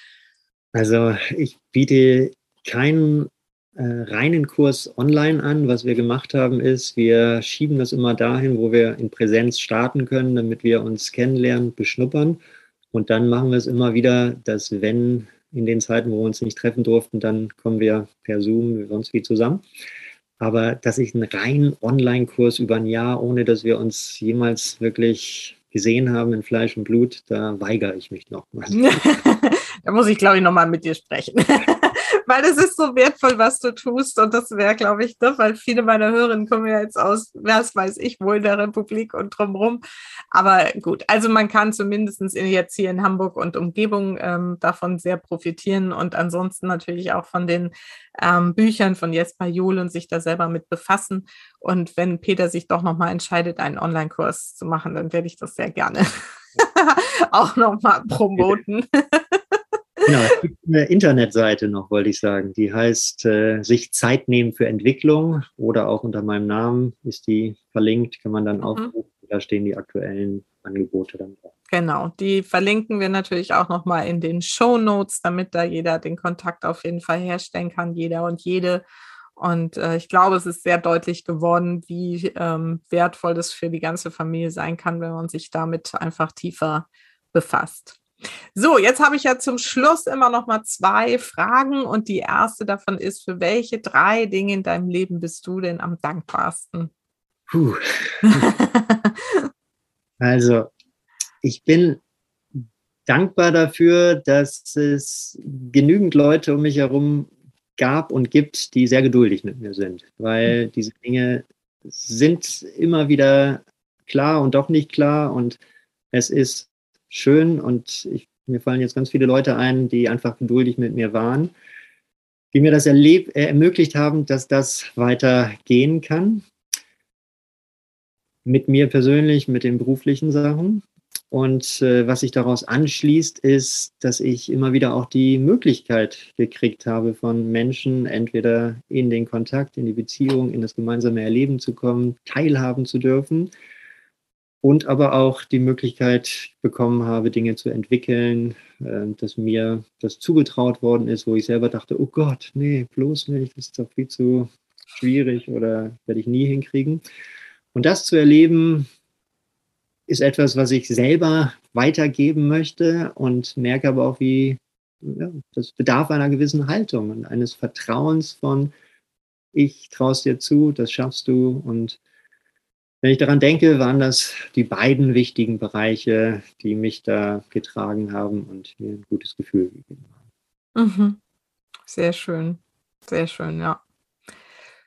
Also ich biete keinen äh, reinen Kurs online an. Was wir gemacht haben, ist, wir schieben das immer dahin, wo wir in Präsenz starten können, damit wir uns kennenlernen, beschnuppern. Und dann machen wir es immer wieder, dass wenn in den Zeiten, wo wir uns nicht treffen durften, dann kommen wir per Zoom sonst wie zusammen. Aber dass ich einen reinen Online-Kurs über ein Jahr, ohne dass wir uns jemals wirklich gesehen haben in Fleisch und Blut, da weigere ich mich noch mal. da muss ich, glaube ich, noch mal mit dir sprechen. weil es ist so wertvoll, was du tust. Und das wäre, glaube ich, ne, weil viele meiner Hörerinnen kommen ja jetzt aus, was weiß ich, wohl der Republik und drumherum. Aber gut, also man kann zumindest jetzt hier in Hamburg und Umgebung ähm, davon sehr profitieren und ansonsten natürlich auch von den ähm, Büchern von Jesper Juhl und sich da selber mit befassen. Und wenn Peter sich doch nochmal entscheidet, einen Online-Kurs zu machen, dann werde ich das sehr gerne auch nochmal promoten. Genau, es gibt eine Internetseite noch, wollte ich sagen. Die heißt äh, sich Zeit nehmen für Entwicklung oder auch unter meinem Namen ist die verlinkt, kann man dann mhm. aufrufen. Da stehen die aktuellen Angebote dann drauf. Genau, die verlinken wir natürlich auch nochmal in den Show Notes, damit da jeder den Kontakt auf jeden Fall herstellen kann, jeder und jede. Und äh, ich glaube, es ist sehr deutlich geworden, wie ähm, wertvoll das für die ganze Familie sein kann, wenn man sich damit einfach tiefer befasst. So, jetzt habe ich ja zum Schluss immer noch mal zwei Fragen und die erste davon ist, für welche drei Dinge in deinem Leben bist du denn am dankbarsten? Puh. also, ich bin dankbar dafür, dass es genügend Leute um mich herum gab und gibt, die sehr geduldig mit mir sind, weil mhm. diese Dinge sind immer wieder klar und doch nicht klar und es ist schön und ich, mir fallen jetzt ganz viele Leute ein, die einfach geduldig mit mir waren, die mir das erleb, äh, ermöglicht haben, dass das weitergehen kann. Mit mir persönlich, mit den beruflichen Sachen. Und äh, was sich daraus anschließt, ist, dass ich immer wieder auch die Möglichkeit gekriegt habe, von Menschen entweder in den Kontakt, in die Beziehung, in das gemeinsame Erleben zu kommen, teilhaben zu dürfen und aber auch die Möglichkeit bekommen habe, Dinge zu entwickeln, äh, dass mir das zugetraut worden ist, wo ich selber dachte, oh Gott, nee, bloß nicht, das ist doch viel zu schwierig oder werde ich nie hinkriegen. Und das zu erleben, ist etwas, was ich selber weitergeben möchte und merke aber auch, wie ja, das bedarf einer gewissen Haltung und eines Vertrauens von, ich traue es dir zu, das schaffst du und wenn ich daran denke, waren das die beiden wichtigen Bereiche, die mich da getragen haben und mir ein gutes Gefühl gegeben haben. Mhm. Sehr schön, sehr schön, ja.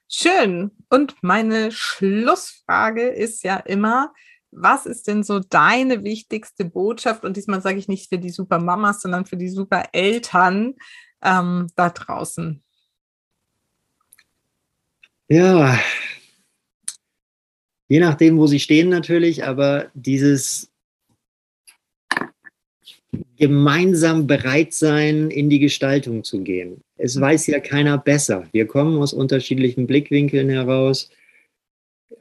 Schön. Und meine Schlussfrage ist ja immer, was ist denn so deine wichtigste Botschaft? Und diesmal sage ich nicht für die Supermamas, sondern für die Supereltern ähm, da draußen. Ja, Je nachdem, wo sie stehen natürlich, aber dieses gemeinsam bereit sein, in die Gestaltung zu gehen. Es weiß ja keiner besser. Wir kommen aus unterschiedlichen Blickwinkeln heraus.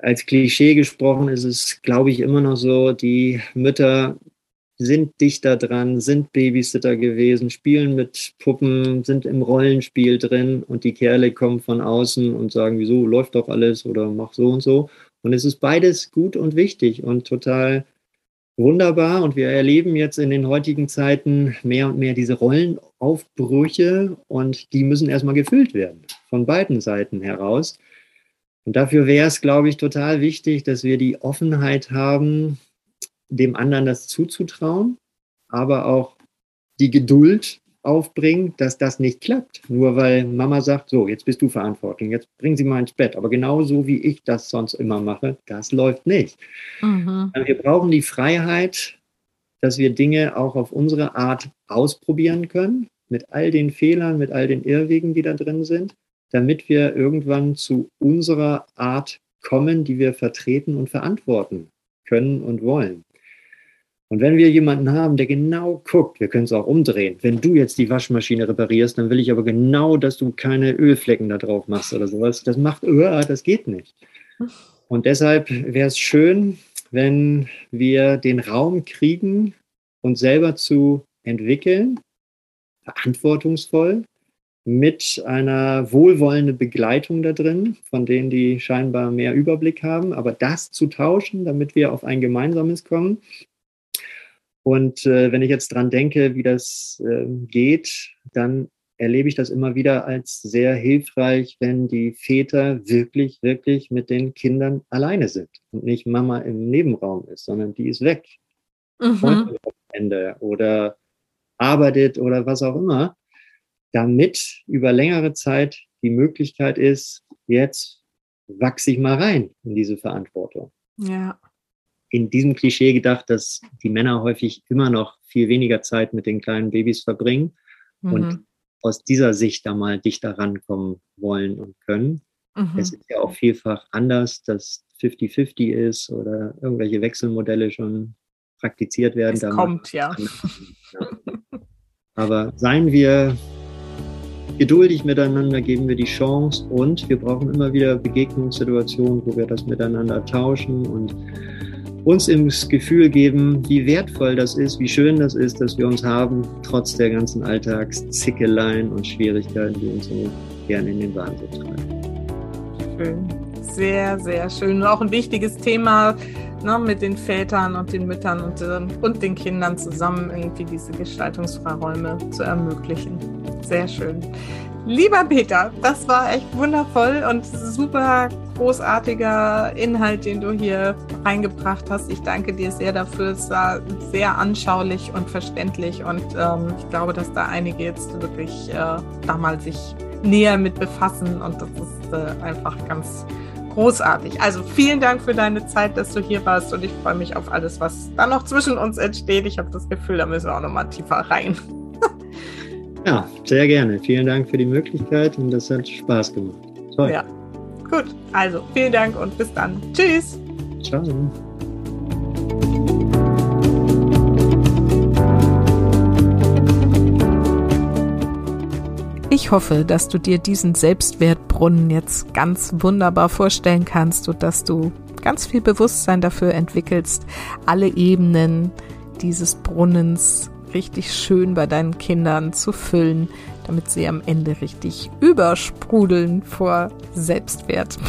Als Klischee gesprochen ist es, glaube ich, immer noch so, die Mütter sind dichter dran, sind Babysitter gewesen, spielen mit Puppen, sind im Rollenspiel drin und die Kerle kommen von außen und sagen, wieso läuft doch alles oder mach so und so. Und es ist beides gut und wichtig und total wunderbar. Und wir erleben jetzt in den heutigen Zeiten mehr und mehr diese Rollenaufbrüche und die müssen erstmal gefüllt werden, von beiden Seiten heraus. Und dafür wäre es, glaube ich, total wichtig, dass wir die Offenheit haben, dem anderen das zuzutrauen, aber auch die Geduld, aufbringen, dass das nicht klappt. Nur weil Mama sagt, so, jetzt bist du verantwortlich, jetzt bringen Sie mal ins Bett. Aber genauso wie ich das sonst immer mache, das läuft nicht. Mhm. Wir brauchen die Freiheit, dass wir Dinge auch auf unsere Art ausprobieren können, mit all den Fehlern, mit all den Irrwegen, die da drin sind, damit wir irgendwann zu unserer Art kommen, die wir vertreten und verantworten können und wollen. Und wenn wir jemanden haben, der genau guckt, wir können es auch umdrehen. Wenn du jetzt die Waschmaschine reparierst, dann will ich aber genau, dass du keine Ölflecken da drauf machst oder sowas. Das macht, uh, das geht nicht. Und deshalb wäre es schön, wenn wir den Raum kriegen, uns selber zu entwickeln, verantwortungsvoll, mit einer wohlwollenden Begleitung da drin, von denen die scheinbar mehr Überblick haben, aber das zu tauschen, damit wir auf ein gemeinsames kommen und äh, wenn ich jetzt dran denke, wie das äh, geht, dann erlebe ich das immer wieder als sehr hilfreich, wenn die Väter wirklich, wirklich mit den Kindern alleine sind und nicht Mama im Nebenraum ist, sondern die ist weg. Mhm. Ende oder arbeitet oder was auch immer, damit über längere Zeit die Möglichkeit ist, jetzt wachse ich mal rein in diese Verantwortung. Ja. In diesem Klischee gedacht, dass die Männer häufig immer noch viel weniger Zeit mit den kleinen Babys verbringen mhm. und aus dieser Sicht da mal dichter rankommen wollen und können. Mhm. Es ist ja auch vielfach anders, dass 50-50 ist oder irgendwelche Wechselmodelle schon praktiziert werden. Es kommt, ja. ja. Aber seien wir geduldig miteinander, geben wir die Chance und wir brauchen immer wieder Begegnungssituationen, wo wir das miteinander tauschen und uns ins Gefühl geben, wie wertvoll das ist, wie schön das ist, dass wir uns haben, trotz der ganzen Alltagszickeleien und Schwierigkeiten, die uns so gerne in den Wahnsinn treiben. Schön. Sehr, sehr schön. Und auch ein wichtiges Thema, ne, mit den Vätern und den Müttern und, äh, und den Kindern zusammen irgendwie diese Gestaltungsfreiräume zu ermöglichen. Sehr schön. Lieber Peter, das war echt wundervoll und super großartiger Inhalt, den du hier reingebracht hast. Ich danke dir sehr dafür. Es war sehr anschaulich und verständlich und ähm, ich glaube, dass da einige jetzt wirklich äh, da mal sich näher mit befassen und das ist äh, einfach ganz großartig. Also vielen Dank für deine Zeit, dass du hier warst und ich freue mich auf alles, was da noch zwischen uns entsteht. Ich habe das Gefühl, da müssen wir auch noch mal tiefer rein. ja, sehr gerne. Vielen Dank für die Möglichkeit und das hat Spaß gemacht. Toll. Ja, gut. Also vielen Dank und bis dann. Tschüss. Ciao. Ich hoffe, dass du dir diesen Selbstwertbrunnen jetzt ganz wunderbar vorstellen kannst und dass du ganz viel Bewusstsein dafür entwickelst, alle Ebenen dieses Brunnens richtig schön bei deinen Kindern zu füllen, damit sie am Ende richtig übersprudeln vor Selbstwert.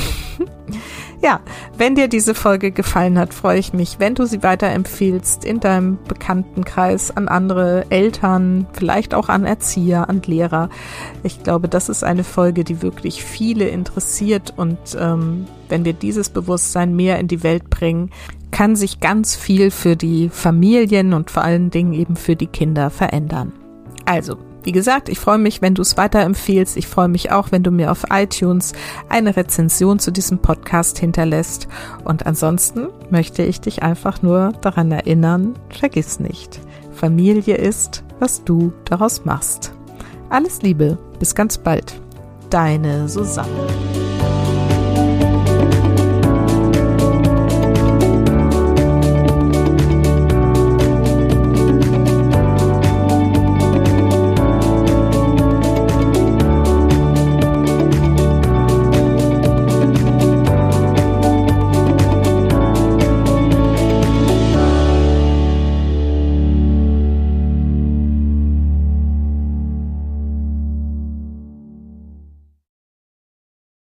Ja, wenn dir diese Folge gefallen hat, freue ich mich, wenn du sie weiterempfiehlst in deinem Bekanntenkreis an andere Eltern, vielleicht auch an Erzieher, an Lehrer. Ich glaube, das ist eine Folge, die wirklich viele interessiert und ähm, wenn wir dieses Bewusstsein mehr in die Welt bringen, kann sich ganz viel für die Familien und vor allen Dingen eben für die Kinder verändern. Also, wie gesagt, ich freue mich, wenn du es weiterempfehlst. Ich freue mich auch, wenn du mir auf iTunes eine Rezension zu diesem Podcast hinterlässt. Und ansonsten möchte ich dich einfach nur daran erinnern, vergiss nicht, Familie ist, was du daraus machst. Alles Liebe, bis ganz bald. Deine Susanne.